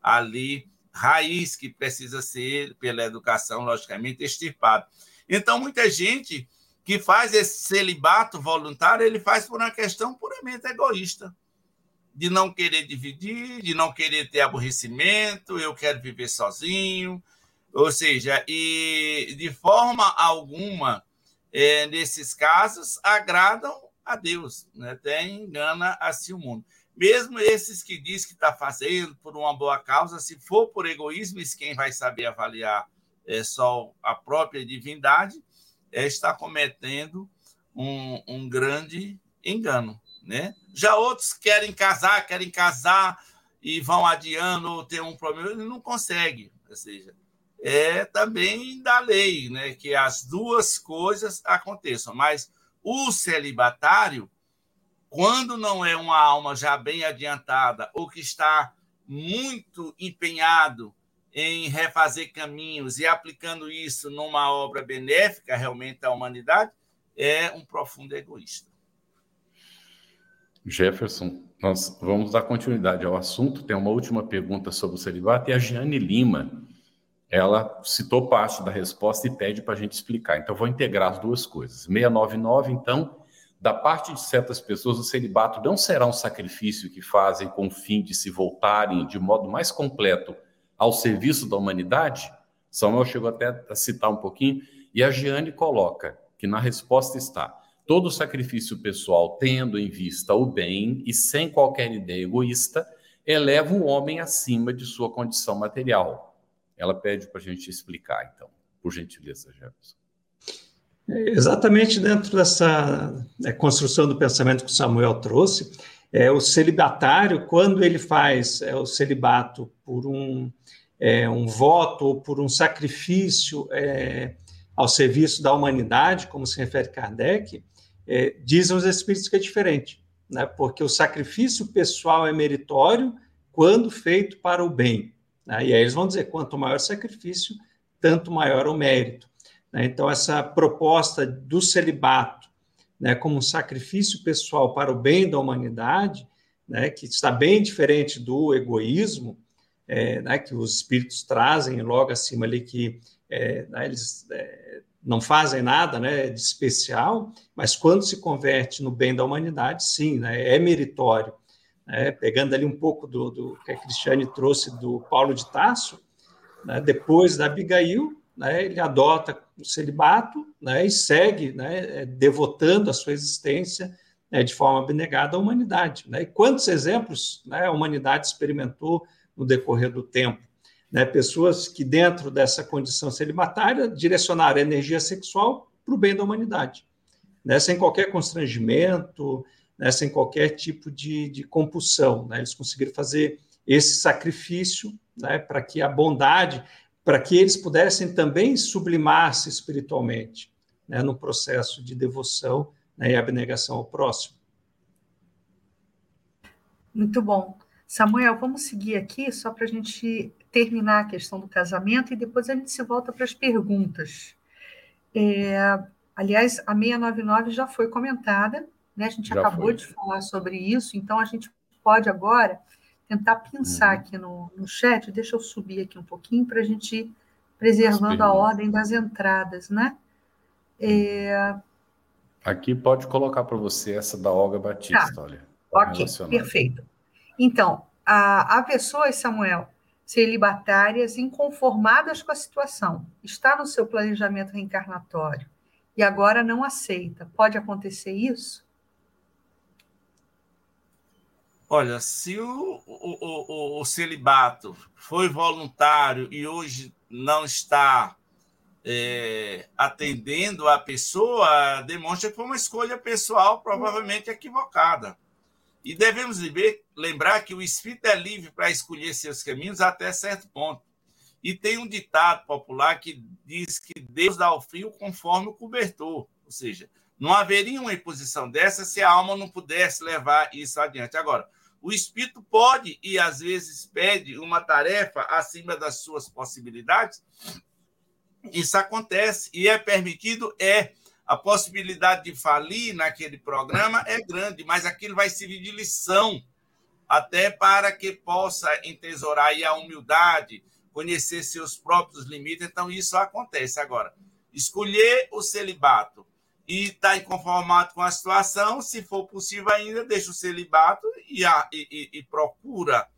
ali raiz que precisa ser, pela educação, logicamente, extirpado. Então, muita gente que faz esse celibato voluntário, ele faz por uma questão puramente egoísta, de não querer dividir, de não querer ter aborrecimento, eu quero viver sozinho, ou seja, e de forma alguma, é, nesses casos, agradam a Deus, né? até engana assim o mundo. Mesmo esses que diz que está fazendo por uma boa causa, se for por egoísmo, quem vai saber avaliar é só a própria divindade, é, está cometendo um, um grande engano. Né? Já outros querem casar, querem casar e vão adiando ou tem um problema, ele não consegue. Ou seja, é também da lei né, que as duas coisas aconteçam. Mas o celibatário, quando não é uma alma já bem adiantada ou que está muito empenhado em refazer caminhos e aplicando isso numa obra benéfica realmente à humanidade, é um profundo egoísta. Jefferson, nós vamos dar continuidade ao assunto. Tem uma última pergunta sobre o celibato e a Giane Lima, ela citou parte da resposta e pede para a gente explicar. Então, vou integrar as duas coisas. 699, então, da parte de certas pessoas, o celibato não será um sacrifício que fazem com o fim de se voltarem de modo mais completo ao serviço da humanidade? Samuel chegou até a citar um pouquinho, e a Giane coloca que na resposta está: todo sacrifício pessoal, tendo em vista o bem e sem qualquer ideia egoísta, eleva o homem acima de sua condição material. Ela pede para a gente explicar, então, por gentileza, Jefferson. Exatamente dentro dessa é, construção do pensamento que o Samuel trouxe, é, o celibatário, quando ele faz é, o celibato por um, é, um voto ou por um sacrifício é, ao serviço da humanidade, como se refere Kardec, é, dizem os espíritos que é diferente, né? porque o sacrifício pessoal é meritório quando feito para o bem. Né? E aí eles vão dizer: quanto maior o sacrifício, tanto maior o mérito. Né? Então, essa proposta do celibato né, como um sacrifício pessoal para o bem da humanidade, né, que está bem diferente do egoísmo, é, né, que os espíritos trazem logo acima ali, que é, né, eles é, não fazem nada né, de especial, mas quando se converte no bem da humanidade, sim, é meritório. Pegando ali um pouco do, do, que a Cristiane trouxe do Paulo de Tasso, depois da Abigail, né, ele adota o celibato né, e segue né, devotando a sua existência né, de forma abnegada à humanidade. Né? E quantos exemplos né, a humanidade experimentou no decorrer do tempo? Pessoas que, dentro dessa condição celibatária, direcionaram a energia sexual para o bem da humanidade, sem qualquer constrangimento, sem qualquer tipo de, de compulsão. Eles conseguiram fazer esse sacrifício para que a bondade, para que eles pudessem também sublimar-se espiritualmente né? no processo de devoção né? e abnegação ao próximo. Muito bom. Samuel, vamos seguir aqui só para a gente terminar a questão do casamento e depois a gente se volta para as perguntas. É, aliás, a 699 já foi comentada, né? a gente já acabou foi. de falar sobre isso, então a gente pode agora tentar pensar uhum. aqui no, no chat. Deixa eu subir aqui um pouquinho para a gente ir preservando a ordem das entradas, né? É... Aqui pode colocar para você essa da Olga Batista, tá. olha. Ok, perfeito. Então, há, há pessoas, Samuel, celibatárias inconformadas com a situação, está no seu planejamento reencarnatório e agora não aceita. Pode acontecer isso? Olha, se o, o, o, o celibato foi voluntário e hoje não está é, atendendo a pessoa, demonstra que foi uma escolha pessoal, provavelmente equivocada. E devemos lembrar que o espírito é livre para escolher seus caminhos até certo ponto. E tem um ditado popular que diz que Deus dá o frio conforme o cobertor. Ou seja, não haveria uma imposição dessa se a alma não pudesse levar isso adiante. Agora, o espírito pode e às vezes pede uma tarefa acima das suas possibilidades. Isso acontece e é permitido, é a possibilidade de falir naquele programa é grande, mas aquilo vai servir de lição até para que possa entesourar aí a humildade, conhecer seus próprios limites. Então, isso acontece. Agora, escolher o celibato e estar tá inconformado com a situação, se for possível ainda, deixa o celibato e, a, e, e procura,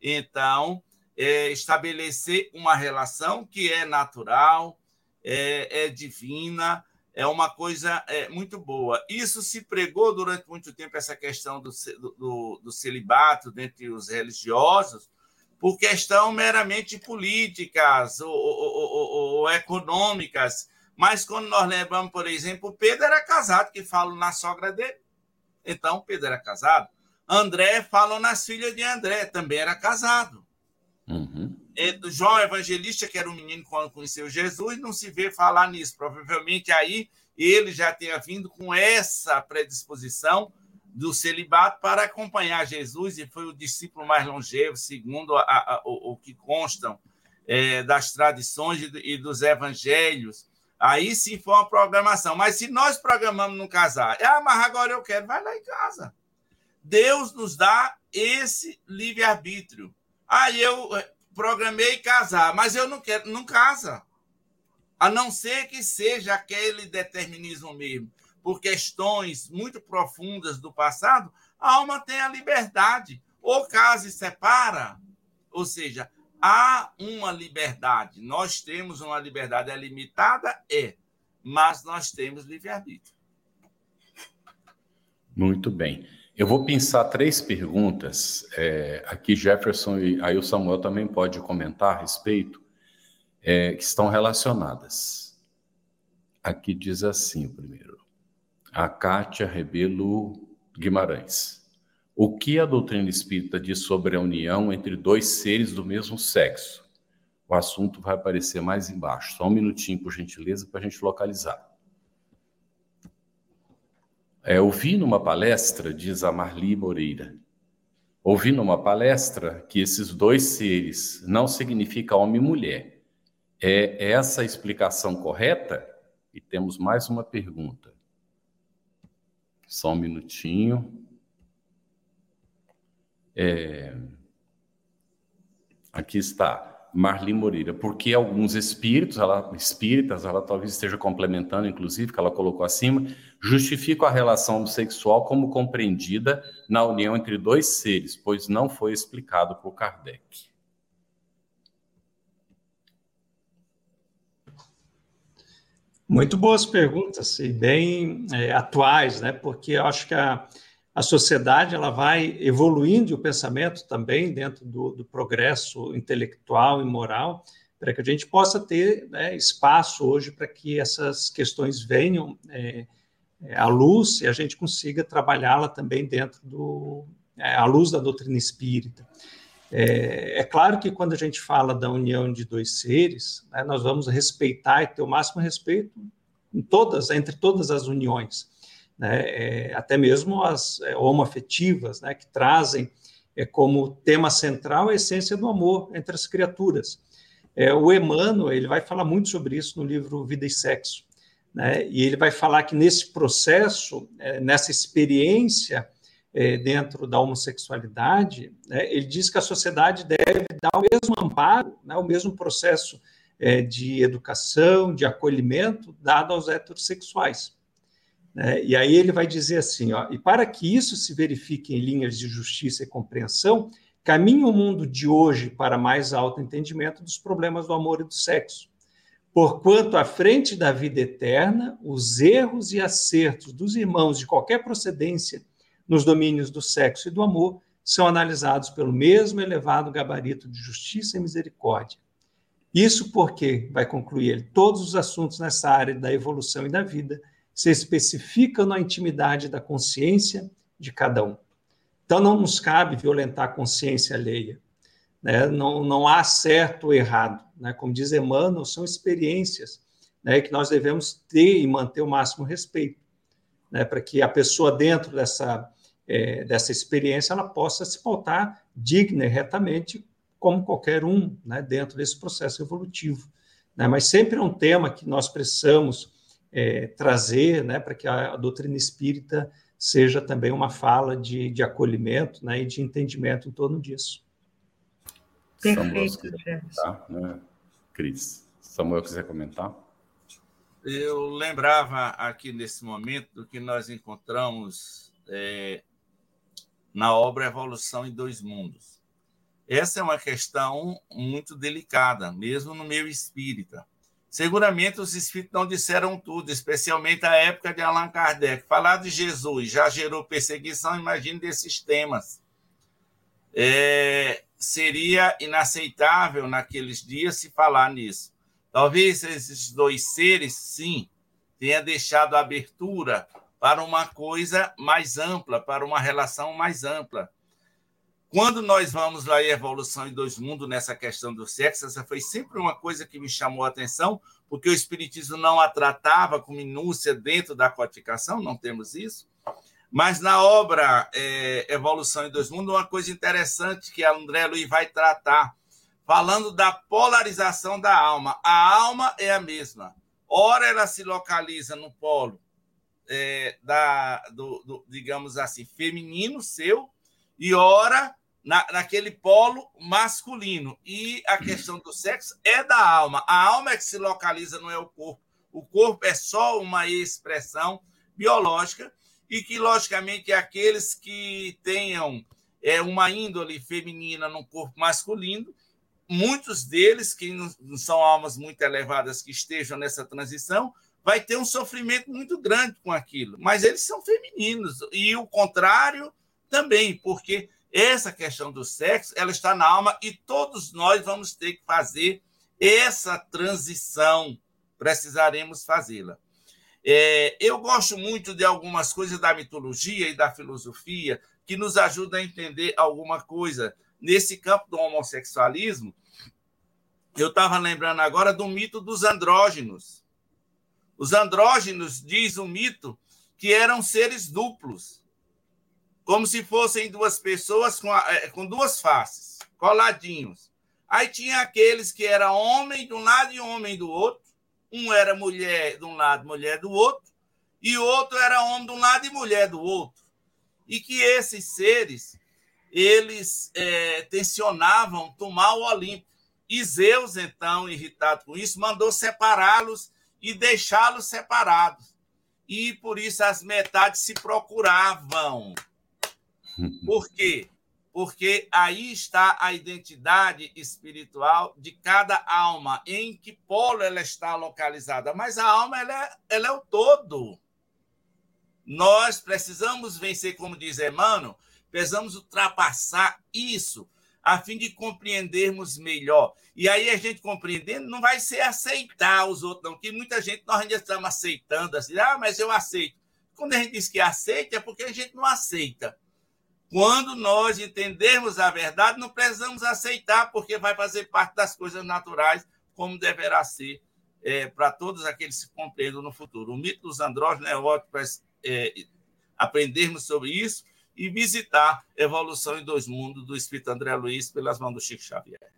então, é, estabelecer uma relação que é natural, é, é divina, é uma coisa é, muito boa. Isso se pregou durante muito tempo, essa questão do, do, do celibato dentre os religiosos, por questão meramente políticas ou, ou, ou, ou, econômicas. Mas quando nós levamos, por exemplo, Pedro era casado, que falam na sogra dele. Então, Pedro era casado. André falam nas filhas de André, também era casado. Uhum. João Evangelista, que era um menino quando conheceu Jesus, não se vê falar nisso. Provavelmente aí ele já tenha vindo com essa predisposição do celibato para acompanhar Jesus e foi o discípulo mais longevo, segundo a, a, o, o, que constam é, das tradições e, dos evangelhos. Aí sim foi uma programação. Mas se nós programamos no casar, ah, mas agora eu quero, vai lá em casa. Deus nos dá esse livre-arbítrio. Aí eu programei casar, mas eu não quero, não casa. A não ser que seja aquele determinismo mesmo, por questões muito profundas do passado, a alma tem a liberdade. Ou casa e separa, ou seja, há uma liberdade. Nós temos uma liberdade, é limitada? É, mas nós temos livre-arbítrio. Muito bem. Eu vou pensar três perguntas. É, aqui Jefferson e aí o Samuel também pode comentar a respeito, é, que estão relacionadas. Aqui diz assim o primeiro. A Kátia Rebelo Guimarães. O que a doutrina espírita diz sobre a união entre dois seres do mesmo sexo? O assunto vai aparecer mais embaixo. Só um minutinho, por gentileza, para a gente localizar. É, eu vi numa palestra, diz a Marli Moreira, ouvi numa palestra que esses dois seres não significa homem e mulher. É essa a explicação correta? E temos mais uma pergunta. Só um minutinho. É... Aqui está. Marli Moreira, porque alguns espíritos, ela, espíritas, ela talvez esteja complementando, inclusive, que ela colocou acima, justificam a relação sexual como compreendida na união entre dois seres, pois não foi explicado por Kardec. Muito boas perguntas e bem é, atuais, né? Porque eu acho que a, a sociedade ela vai evoluindo e o pensamento também dentro do, do progresso intelectual e moral para que a gente possa ter né, espaço hoje para que essas questões venham é, é, à luz e a gente consiga trabalhá-la também dentro do é, à luz da doutrina espírita. É, é, claro que quando a gente fala da união de dois seres, né, nós vamos respeitar e ter o máximo respeito em todas, entre todas as uniões né, é, até mesmo as é, homoafetivas, né, que trazem é, como tema central a essência do amor entre as criaturas. É, o Emmanuel ele vai falar muito sobre isso no livro Vida e Sexo, né, e ele vai falar que nesse processo, é, nessa experiência é, dentro da homossexualidade, né, ele diz que a sociedade deve dar o mesmo amparo, né, o mesmo processo de educação, de acolhimento dado aos heterossexuais. Né? E aí ele vai dizer assim: ó, e para que isso se verifique em linhas de justiça e compreensão, caminhe o mundo de hoje para mais alto entendimento dos problemas do amor e do sexo. Porquanto, à frente da vida eterna, os erros e acertos dos irmãos de qualquer procedência nos domínios do sexo e do amor são analisados pelo mesmo elevado gabarito de justiça e misericórdia. Isso porque, vai concluir ele, todos os assuntos nessa área da evolução e da vida se especifica na intimidade da consciência de cada um. Então, não nos cabe violentar a consciência alheia. Né? Não, não há certo ou errado. Né? Como diz Emmanuel, são experiências né, que nós devemos ter e manter o máximo respeito, né, para que a pessoa, dentro dessa, é, dessa experiência, ela possa se pautar digna e retamente, como qualquer um, né, dentro desse processo evolutivo. Né? Mas sempre é um tema que nós precisamos é, trazer né, para que a, a, doutrina espírita seja também uma fala de, de acolhimento né, e de entendimento em torno disso. Perfeito, comentar, né? Cris, Samuel quiser comentar? Eu lembrava aqui nesse momento do que nós encontramos é, na obra Evolução em Dois Mundos. Essa é uma questão muito delicada, mesmo no meio espírita Seguramente os espíritos não disseram tudo, especialmente a época de Allan Kardec. Falar de Jesus já gerou perseguição, imagine desses temas. É, seria inaceitável naqueles dias se falar nisso. Talvez esses dois seres, sim, tenha deixado abertura para uma coisa mais ampla, para uma relação mais ampla. Quando nós vamos lá em Evolução em Dois Mundos, nessa questão do sexo, essa foi sempre uma coisa que me chamou a atenção, porque o Espiritismo não a tratava com minúcia dentro da codificação, não temos isso. Mas na obra é, Evolução em Dois Mundos, uma coisa interessante que a André Luiz vai tratar, falando da polarização da alma. A alma é a mesma. Ora, ela se localiza no polo é, da, do, do, digamos assim, feminino seu, e ora na, naquele polo masculino. E a questão do sexo é da alma. A alma é que se localiza, não é o corpo. O corpo é só uma expressão biológica e que, logicamente, aqueles que tenham é, uma índole feminina no corpo masculino, muitos deles, que não são almas muito elevadas que estejam nessa transição, vai ter um sofrimento muito grande com aquilo. Mas eles são femininos. E o contrário também, porque essa questão do sexo, ela está na alma e todos nós vamos ter que fazer essa transição. Precisaremos fazê-la. É, eu gosto muito de algumas coisas da mitologia e da filosofia que nos ajudam a entender alguma coisa. Nesse campo do homossexualismo, eu estava lembrando agora do mito dos andrógenos. Os andrógenos, diz o mito, que eram seres duplos como se fossem duas pessoas com, é, com duas faces, coladinhos. Aí tinha aqueles que era homem de um lado e homem do outro. Um era mulher de um lado, mulher do outro, e outro era homem de um lado e mulher do outro. E que esses seres eles é, tensionavam tomar o Olimpo. E Zeus, então, irritado com isso, mandou separá-los e deixá-los separados. E por isso as metades se procuravam. <laughs> Por quê? Porque aí está a identidade espiritual de cada alma, em que polo ela está localizada. Mas a alma ela é, ela é o todo. Nós precisamos vencer, como diz Emmanuel, precisamos ultrapassar isso a fim de compreendermos melhor. E aí a gente compreendendo não vai ser aceitar os outros, não, que muita gente nós ainda estamos aceitando assim, ah, mas eu aceito. Quando a gente diz que aceita, é porque a gente não aceita. Quando nós entendermos a verdade, não precisamos aceitar, porque vai fazer parte das coisas naturais, como deverá ser é, para todos aqueles que compreendam no futuro. O mito dos andrógenos é ótimo para é, aprendermos sobre isso e visitar Evolução em Dois Mundos, do Espírito André Luiz, pelas mãos do Chico Xavier.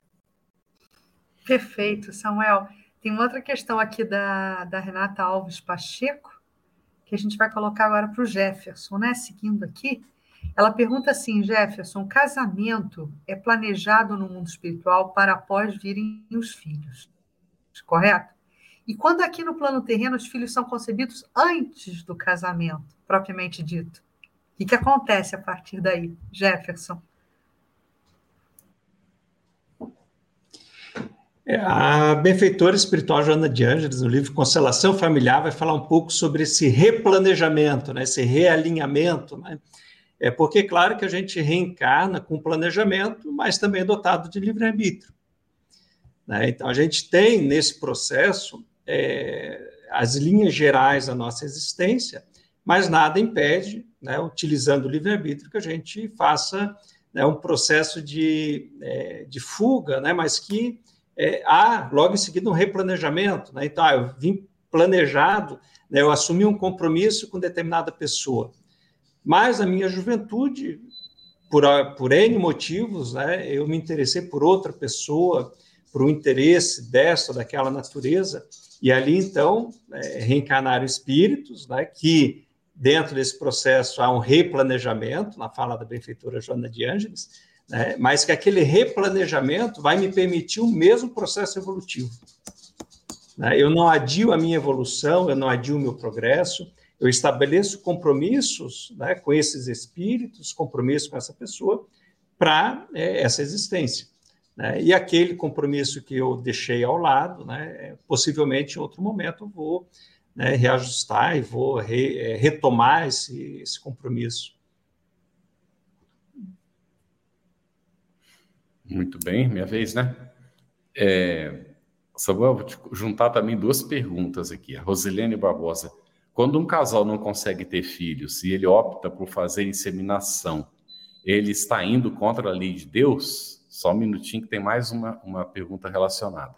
Perfeito, Samuel. Tem outra questão aqui da, da Renata Alves Pacheco, que a gente vai colocar agora para o Jefferson, né? Seguindo aqui. Ela pergunta assim, Jefferson, casamento é planejado no mundo espiritual para após virem os filhos, correto? E quando aqui no plano terreno os filhos são concebidos antes do casamento, propriamente dito? O que, acontece a partir daí, Jefferson? É, a benfeitora espiritual Joana de Ângeles, no livro Constelação Familiar, vai falar um pouco sobre esse replanejamento, né, esse realinhamento, né, é porque, claro, que a gente reencarna com planejamento, mas também dotado de livre-arbítrio. Né? Então, a gente tem nesse processo é, as linhas gerais da nossa existência, mas nada impede, né, utilizando o livre-arbítrio, que a gente faça né, um processo de, é, de fuga, né, mas que é, há, logo em seguida, um replanejamento. Né? Então, ah, eu vim planejado, né, eu assumi um compromisso com determinada pessoa. Mas na minha juventude, por, por N motivos, né, eu me interessei por outra pessoa, por um interesse dessa, daquela natureza, e ali, então, é, reencarnaram espíritos né, que, dentro desse processo, há um replanejamento, na fala da benfeitora Joana de Ângeles, né, mas que aquele replanejamento vai me permitir o mesmo processo evolutivo. Né? Eu não adio a minha evolução, eu não adio o meu progresso, eu estabeleço compromissos né, com esses espíritos, compromisso com essa pessoa, para é, essa existência. Né? E aquele compromisso que eu deixei ao lado, né, possivelmente em outro momento eu vou né, reajustar e vou re, é, retomar esse, esse compromisso. Muito bem, minha vez, né? É, vou te juntar também duas perguntas aqui. A Rosilene Barbosa quando um casal não consegue ter filhos e ele opta por fazer inseminação, ele está indo contra a lei de Deus? Só um minutinho que tem mais uma, uma pergunta relacionada.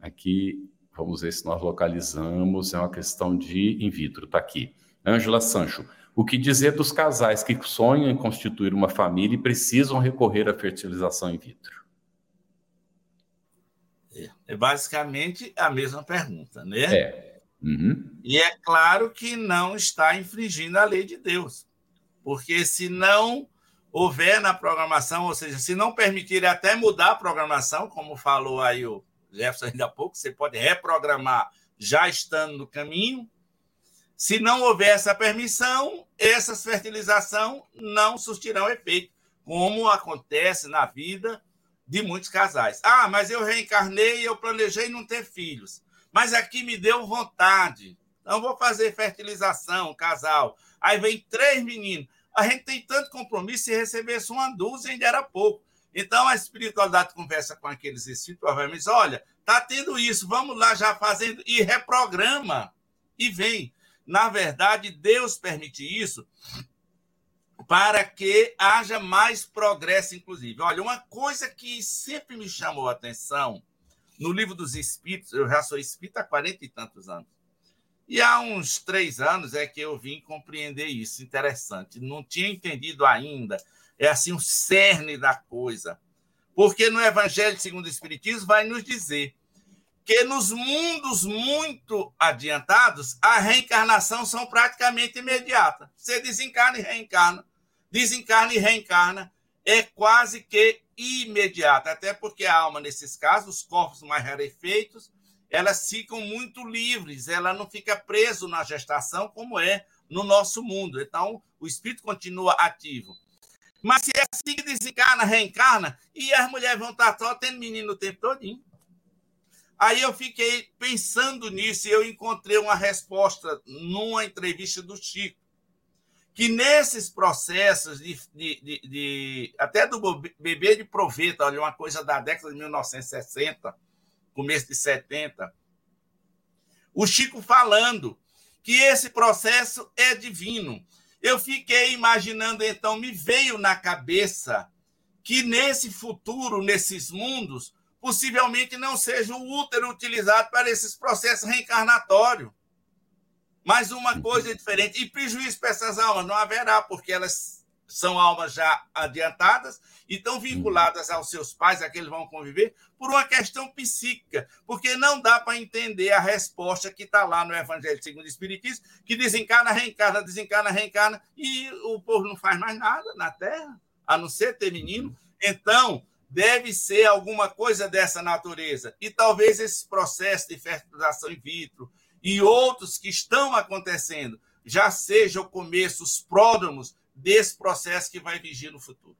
Aqui, vamos ver se nós localizamos, é uma questão de in vitro, está aqui. Ângela Sancho, o que dizer dos casais que sonham em constituir uma família e precisam recorrer à fertilização in vitro? É basicamente a mesma pergunta, né? É. Uhum. E é claro que não está infringindo a lei de Deus, porque se não houver na programação, ou seja, se não permitir até mudar a programação, como falou aí o Jefferson ainda há pouco, você pode reprogramar já estando no caminho. Se não houver essa permissão, essas fertilização não surtirão efeito, como acontece na vida de muitos casais. Ah, mas eu reencarnei e eu planejei não ter filhos mas aqui me deu vontade. Então, vou fazer fertilização, casal. Aí vem três meninos. A gente tem tanto compromisso, se recebesse uma dúzia ainda era pouco. Então, a espiritualidade conversa com aqueles espíritos, provavelmente, olha, tá tendo isso, vamos lá já fazendo, e reprograma, e vem. Na verdade, Deus permite isso para que haja mais progresso, inclusive. Olha, uma coisa que sempre me chamou a atenção no livro dos Espíritos, eu já sou espírita há quarenta e tantos anos. E há uns três anos é que eu vim compreender isso. Interessante. Não tinha entendido ainda. É assim o cerne da coisa. Porque no Evangelho segundo o Espiritismo vai nos dizer que nos mundos muito adiantados, a reencarnação são praticamente imediata. Você desencarna e reencarna, desencarna e reencarna, é quase que imediata, até porque a alma, nesses casos, os corpos mais rarefeitos, elas ficam muito livres, ela não fica preso na gestação como é no nosso mundo. Então, o espírito continua ativo. Mas se é assim que desencarna, reencarna, e as mulheres vão estar só tendo menino o tempo todinho. Aí eu fiquei pensando nisso e eu encontrei uma resposta numa entrevista do Chico, que nesses processos de, de, de, de até do bebê de proveta, olha, uma coisa da década de 1960, começo de 70, o Chico falando que esse processo é divino. Eu fiquei imaginando, então, me veio na cabeça que nesse futuro, nesses mundos, possivelmente não seja o útero utilizado para esses processos reencarnatórios. Mas uma coisa é diferente. E prejuízo para essas almas não haverá, porque elas são almas já adiantadas e estão vinculadas aos seus pais, a que eles vão conviver, por uma questão psíquica. Porque não dá para entender a resposta que está lá no Evangelho segundo o Espiritismo, que desencarna, reencarna, desencarna, reencarna, e o povo não faz mais nada na Terra, a não ser ter menino. Então, deve ser alguma coisa dessa natureza. E talvez esse processo de fertilização in vitro e outros que estão acontecendo já sejam o começo, os pródromos desse processo que vai vigir no futuro.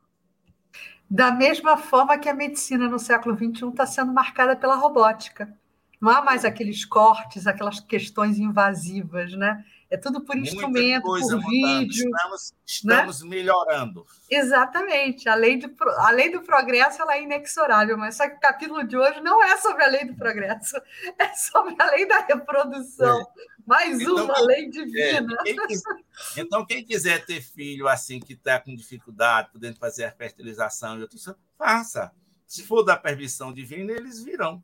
Da mesma forma que a medicina no século XXI está sendo marcada pela robótica. Não há mais aqueles cortes, aquelas questões invasivas, né? É tudo por instrumento, por mudando. vídeo. Estamos, estamos né? melhorando. Exatamente. A lei, do, a lei do progresso ela é inexorável, mas só que o capítulo de hoje não é sobre a lei do progresso, <laughs> é sobre a lei da reprodução. É. Mais então, uma lei divina. É, quem quiser, então, quem quiser ter filho assim, que está com dificuldade, podendo fazer a fertilização e outros, faça. Se for da permissão divina, eles virão.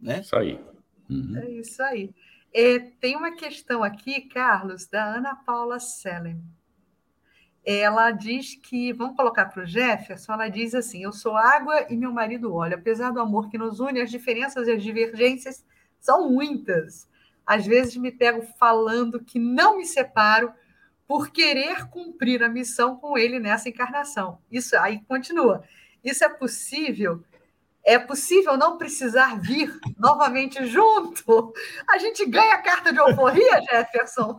Né? Isso aí. Uhum. É isso aí. É, tem uma questão aqui, Carlos, da Ana Paula Selen. Ela diz que, vamos colocar para o Jefferson, ela diz assim: Eu sou água e meu marido óleo. Apesar do amor que nos une, as diferenças e as divergências são muitas. Às vezes me pego falando que não me separo por querer cumprir a missão com ele nessa encarnação. Isso aí continua. Isso é possível é possível não precisar vir novamente junto? A gente ganha a carta de alforria, <laughs> Jefferson?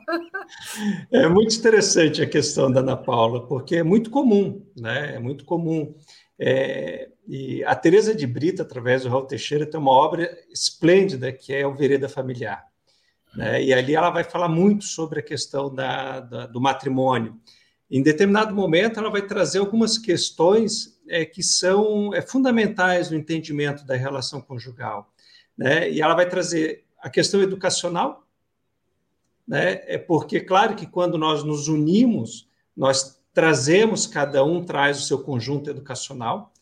É muito interessante a questão da Ana Paula, porque é muito comum, né? É muito comum. É, e a Teresa de Brito, através do Raul Teixeira, tem uma obra esplêndida que é o Vereda Familiar. Né? E ali ela vai falar muito sobre a questão da, da, do matrimônio. Em determinado momento, ela vai trazer algumas questões é, que são é, fundamentais no entendimento da relação conjugal. Né? E ela vai trazer a questão educacional, né? é porque, claro, que quando nós nos unimos, nós trazemos, cada um traz o seu conjunto educacional,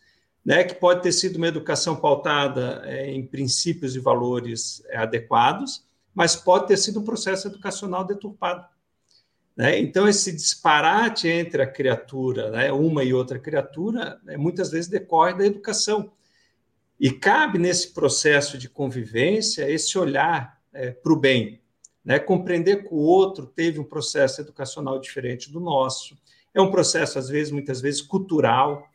né? que pode ter sido uma educação pautada é, em princípios e valores é, adequados, mas pode ter sido um processo educacional deturpado. Né? Então, esse disparate entre a criatura, né, uma e outra criatura, né, muitas vezes decorre da educação. E cabe nesse processo de convivência esse olhar é, para o bem, né? compreender que o outro teve um processo educacional diferente do nosso. É um processo, às vezes, muitas vezes, cultural,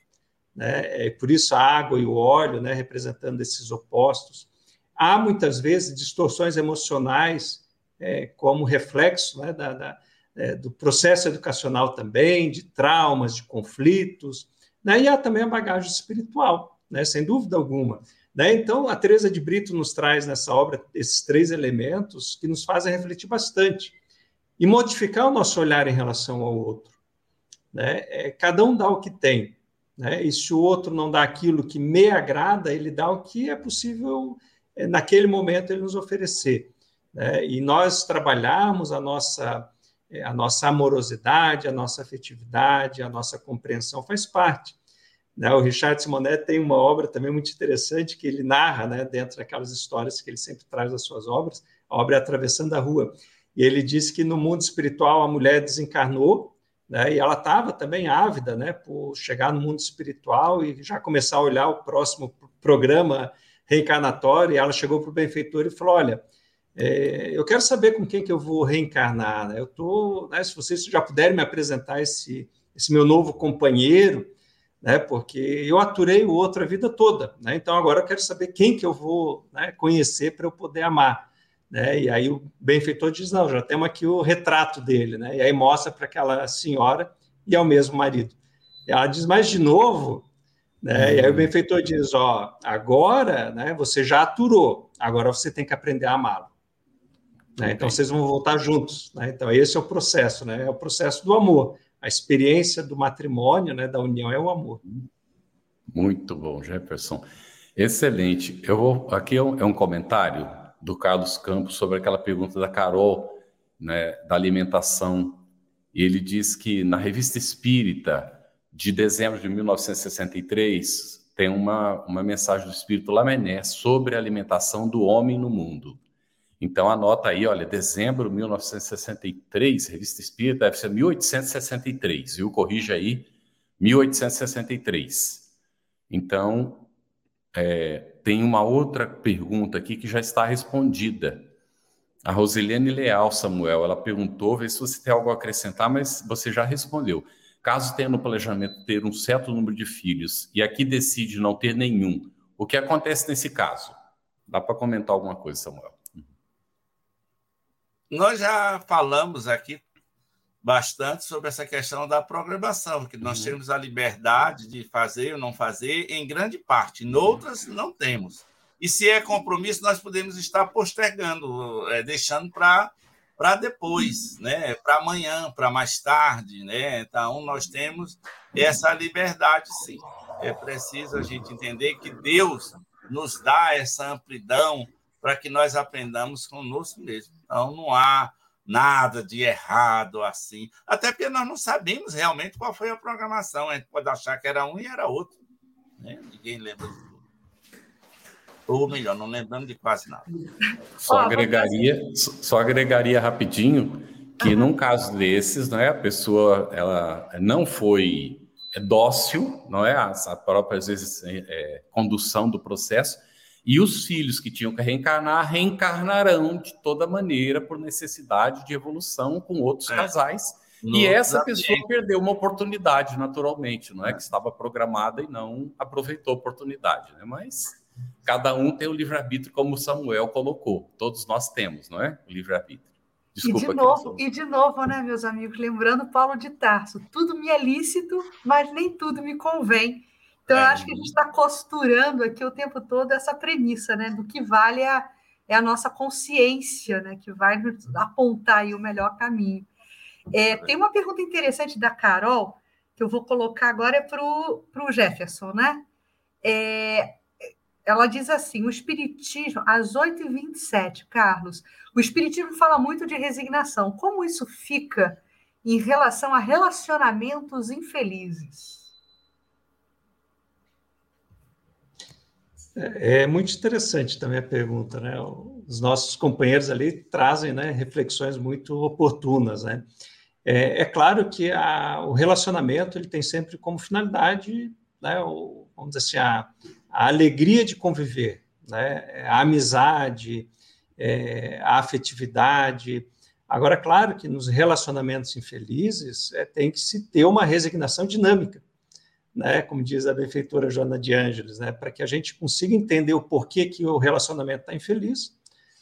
né? é por isso a água e o óleo, né, representando esses opostos. Há, muitas vezes, distorções emocionais é, como reflexo né, da, da é, do processo educacional também, de traumas, de conflitos, né? e há também a bagagem espiritual, né? sem dúvida alguma. Né? Então, a Teresa de Brito nos traz nessa obra esses três elementos que nos fazem refletir bastante e modificar o nosso olhar em relação ao outro. Né? É, cada um dá o que tem, né? e se o outro não dá aquilo que me agrada, ele dá o que é possível é, naquele momento ele nos oferecer. Né? E nós trabalharmos a nossa a nossa amorosidade, a nossa afetividade, a nossa compreensão faz parte. Né? O Richard Simonet tem uma obra também muito interessante que ele narra, né, dentro daquelas histórias que ele sempre traz das suas obras, a obra é Atravessando a Rua. e ele disse que no mundo espiritual a mulher desencarnou, né, e ela estava também ávida né, por chegar no mundo espiritual e já começar a olhar o próximo programa reencarnatório, e ela chegou para o benfeitor e falou, olha, é, eu quero saber com quem que eu vou reencarnar, né? eu tô, né, se vocês já puderem me apresentar esse, esse meu novo companheiro, né, porque eu aturei o outro a vida toda, né, então agora eu quero saber quem que eu vou né, conhecer para eu poder amar. Né? E aí o benfeitor diz: não, já temos aqui o retrato dele, né? E aí mostra para aquela senhora e ao mesmo marido. E ela diz: mas de novo? Uhum. E aí o benfeitor diz: ó, agora? Você já aturou, agora você tem que aprender a amá-lo. Né? Então vocês vão voltar juntos. Né? Então esse é o processo, né? É o processo do amor. A experiência do matrimônio, né? Da união é o amor. Muito bom, Jefferson. Excelente. Eu vou aqui é um, é comentário do Carlos Campos sobre aquela pergunta da Carol, né, da alimentação. E ele diz que na Revista Espírita, de dezembro de 1963, tem uma, uma mensagem do Espírito Lamené sobre a alimentação do homem no mundo. Então anota aí, olha, dezembro de 1963, Revista Espírita deve ser 1863, viu? Corrija aí, 1863. Então, é, tem uma outra pergunta aqui que já está respondida. A Rosilene Leal, Samuel, ela perguntou, vê se você tem algo a acrescentar, mas você já respondeu. Caso tenha no planejamento ter um certo número de filhos e aqui decide não ter nenhum, o que acontece nesse caso? Dá para comentar alguma coisa, Samuel? Nós já falamos aqui bastante sobre essa questão da programação, que nós uhum. temos a liberdade de fazer ou não fazer em grande parte, em outras não temos. E se é compromisso, nós podemos estar postergando, é, deixando para para depois, né? para amanhã, para mais tarde. Né? Então, nós temos essa liberdade, sim. É preciso a gente entender que Deus nos dá essa amplidão para que nós aprendamos conosco mesmo. Então, não há nada de errado assim. Até porque nós não sabemos realmente qual foi a programação. A gente pode achar que era um e era outro. Né? Ninguém lembra de tudo. Ou melhor, não lembrando de quase nada. Só agregaria, só agregaria rapidinho que num caso desses, não é, a pessoa ela não foi dócil, não é, a, a própria às vezes é, condução do processo, e os filhos que tinham que reencarnar, reencarnarão de toda maneira por necessidade de evolução com outros é. casais. No e essa pessoa perdeu uma oportunidade, naturalmente, não é? Que estava programada e não aproveitou a oportunidade, né? Mas cada um tem o livre-arbítrio, como o Samuel colocou. Todos nós temos, não é? O livre-arbítrio. Desculpa, e de novo, e de novo, né, meus amigos, lembrando Paulo de Tarso, tudo me é lícito, mas nem tudo me convém. Então, eu é. acho que a gente está costurando aqui o tempo todo essa premissa, né? Do que vale a, é a nossa consciência, né? Que vai nos apontar aí o melhor caminho. É, tem uma pergunta interessante da Carol, que eu vou colocar agora é para o Jefferson, né? É, ela diz assim: o Espiritismo, às 8h27, Carlos, o Espiritismo fala muito de resignação. Como isso fica em relação a relacionamentos infelizes? É, é muito interessante também a pergunta, né? Os nossos companheiros ali trazem né, reflexões muito oportunas, né? É, é claro que a, o relacionamento ele tem sempre como finalidade, né, o, vamos dizer assim, a, a, alegria de conviver, né, a amizade, é, a afetividade. Agora, claro que nos relacionamentos infelizes é, tem que se ter uma resignação dinâmica, né, como diz a benfeitora Joana de Ângeles, né, para que a gente consiga entender o porquê que o relacionamento está infeliz,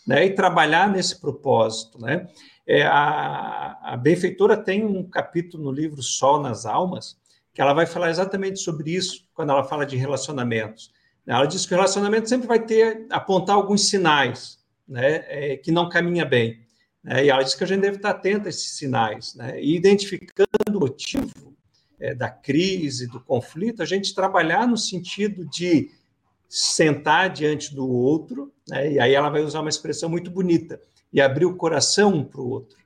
né, e trabalhar nesse propósito, né. É, a, a benfeitora tem um capítulo no livro Sol nas Almas, que ela vai falar exatamente sobre isso quando ela fala de relacionamentos. Ela diz que o relacionamento sempre vai ter, apontar alguns sinais, né, é, que não caminha bem. Né, e ela diz que a gente deve estar atento a esses sinais, né, e identificando o motivo, é, da crise, do conflito, a gente trabalhar no sentido de sentar diante do outro, né, e aí ela vai usar uma expressão muito bonita, e abrir o coração um para o outro,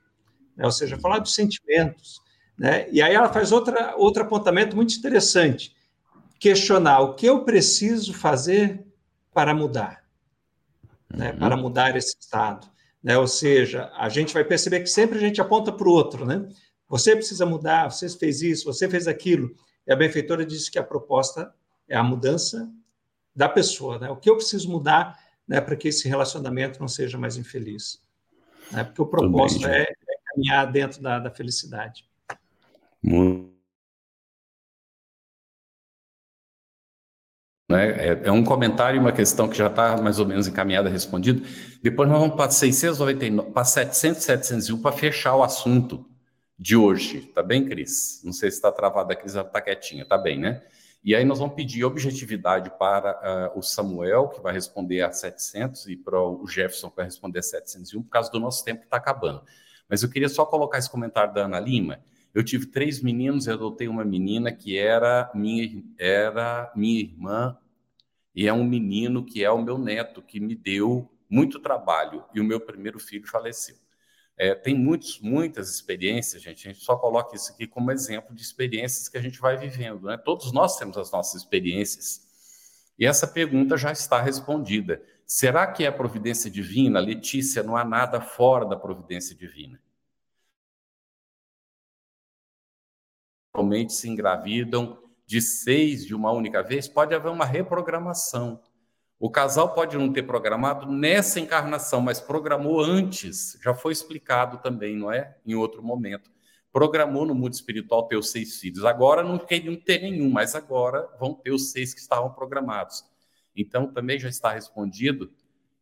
né, ou seja, falar dos sentimentos. Né, e aí ela faz outra, outro apontamento muito interessante, questionar o que eu preciso fazer para mudar, né, uhum. para mudar esse estado. né? Ou seja, a gente vai perceber que sempre a gente aponta para o outro, né? Você precisa mudar, você fez isso, você fez aquilo. E a benfeitora disse que a proposta é a mudança da pessoa, né? O que eu preciso mudar, né, para que esse relacionamento não seja mais infeliz, né? Porque o propósito é, é, caminhar dentro da, da felicidade. Muito Né? É, é, um comentário e uma questão que já está mais ou menos encaminhada, respondida. Depois nós vamos para 699, para 700, 701 para fechar o assunto de hoje. Tá bem, Cris? Não sei se está travada a Cris, está quietinha. Tá bem, né? E aí nós vamos pedir objetividade para uh, o Samuel, que vai responder a 700, e para o Jefferson, que vai responder a 701, por causa do nosso tempo que está acabando. Mas eu queria só colocar esse comentário da Ana Lima. Eu tive três meninos, eu adotei uma menina que era minha, era minha irmã, e é um menino que é o meu neto, que me deu muito trabalho, e o meu primeiro filho faleceu. É, tem muitos, muitas experiências, gente. A gente só coloca isso aqui como exemplo de experiências que a gente vai vivendo. Né? Todos nós temos as nossas experiências. E essa pergunta já está respondida. Será que é a providência divina? Letícia, não há nada fora da providência divina. Realmente se engravidam de seis de uma única vez, pode haver uma reprogramação. O casal pode não ter programado nessa encarnação, mas programou antes, já foi explicado também, não é? Em outro momento. Programou no mundo espiritual ter os seis filhos. Agora não queriam ter nenhum, mas agora vão ter os seis que estavam programados. Então também já está respondido.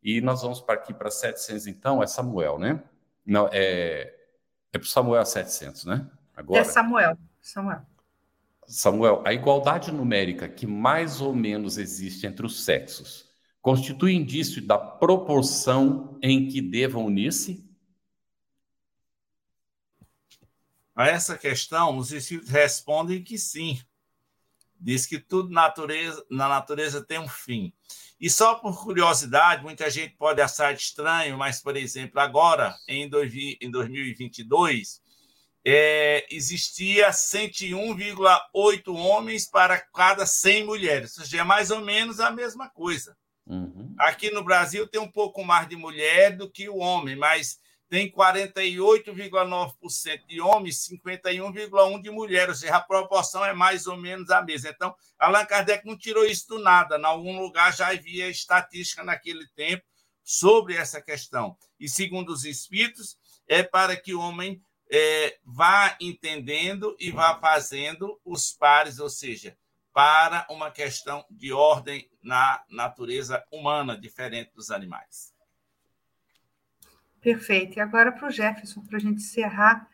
E nós vamos para aqui para 700, então, é Samuel, né? Não, é, é para Samuel 700, né? Agora. É Samuel. Samuel. Samuel, a igualdade numérica que mais ou menos existe entre os sexos constitui indício da proporção em que devam unir-se? A essa questão, os espíritos respondem que sim. Diz que tudo natureza, na natureza tem um fim. E só por curiosidade, muita gente pode achar estranho, mas, por exemplo, agora, em 2022, é, existia 101,8 homens para cada 100 mulheres. Ou seja, é mais ou menos a mesma coisa. Uhum. Aqui no Brasil tem um pouco mais de mulher do que o homem, mas tem 48,9% de homens, 51,1% de mulheres, ou seja, a proporção é mais ou menos a mesma. Então, Allan Kardec não tirou isso do nada, em algum lugar já havia estatística naquele tempo sobre essa questão. E segundo os espíritos, é para que o homem é, vá entendendo e vá fazendo os pares, ou seja, para uma questão de ordem na natureza humana, diferente dos animais. Perfeito. E agora para o Jefferson, para a gente encerrar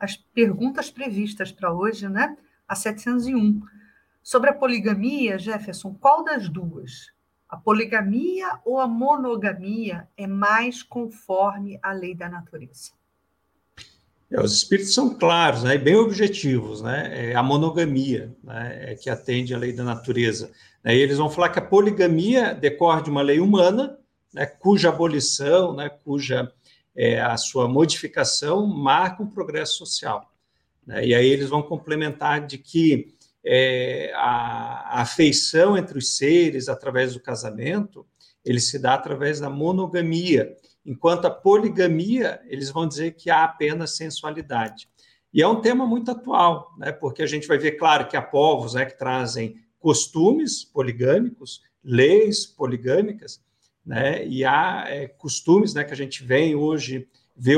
as perguntas previstas para hoje, né? A 701. Sobre a poligamia, Jefferson, qual das duas? A poligamia ou a monogamia é mais conforme a lei da natureza? É, os espíritos são claros né, e bem objetivos, né? É a monogamia né, é que atende à lei da natureza. Né, eles vão falar que a poligamia decorre de uma lei humana, né, cuja abolição, né, cuja é, a sua modificação marca um progresso social. Né, e aí eles vão complementar de que é, a, a afeição entre os seres através do casamento ele se dá através da monogamia, Enquanto a poligamia, eles vão dizer que há apenas sensualidade. E é um tema muito atual, né? porque a gente vai ver, claro, que há povos né, que trazem costumes poligâmicos, leis poligâmicas, né? e há é, costumes né, que a gente vem hoje, vê,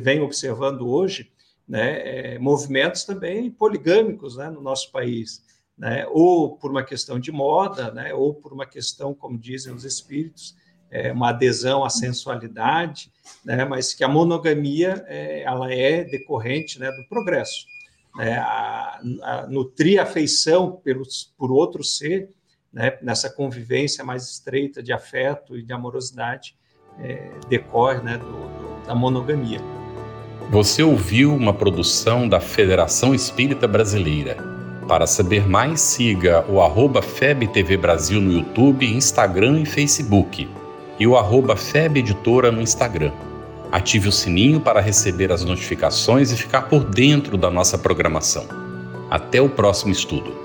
vem observando hoje, né, é, movimentos também poligâmicos né, no nosso país, né, ou por uma questão de moda, né, ou por uma questão, como dizem os espíritos, é, uma adesão à sensualidade, né, mas que a monogamia é, ela é decorrente né, do progresso. Né, a, a nutrir afeição pelos, por outro ser, né, nessa convivência mais estreita de afeto e de amorosidade, é, decorre né, do, do, da monogamia. Você ouviu uma produção da Federação Espírita Brasileira. Para saber mais, siga o arroba FebTV Brasil no YouTube, Instagram e Facebook e o arroba FEB Editora no Instagram. Ative o sininho para receber as notificações e ficar por dentro da nossa programação. Até o próximo estudo.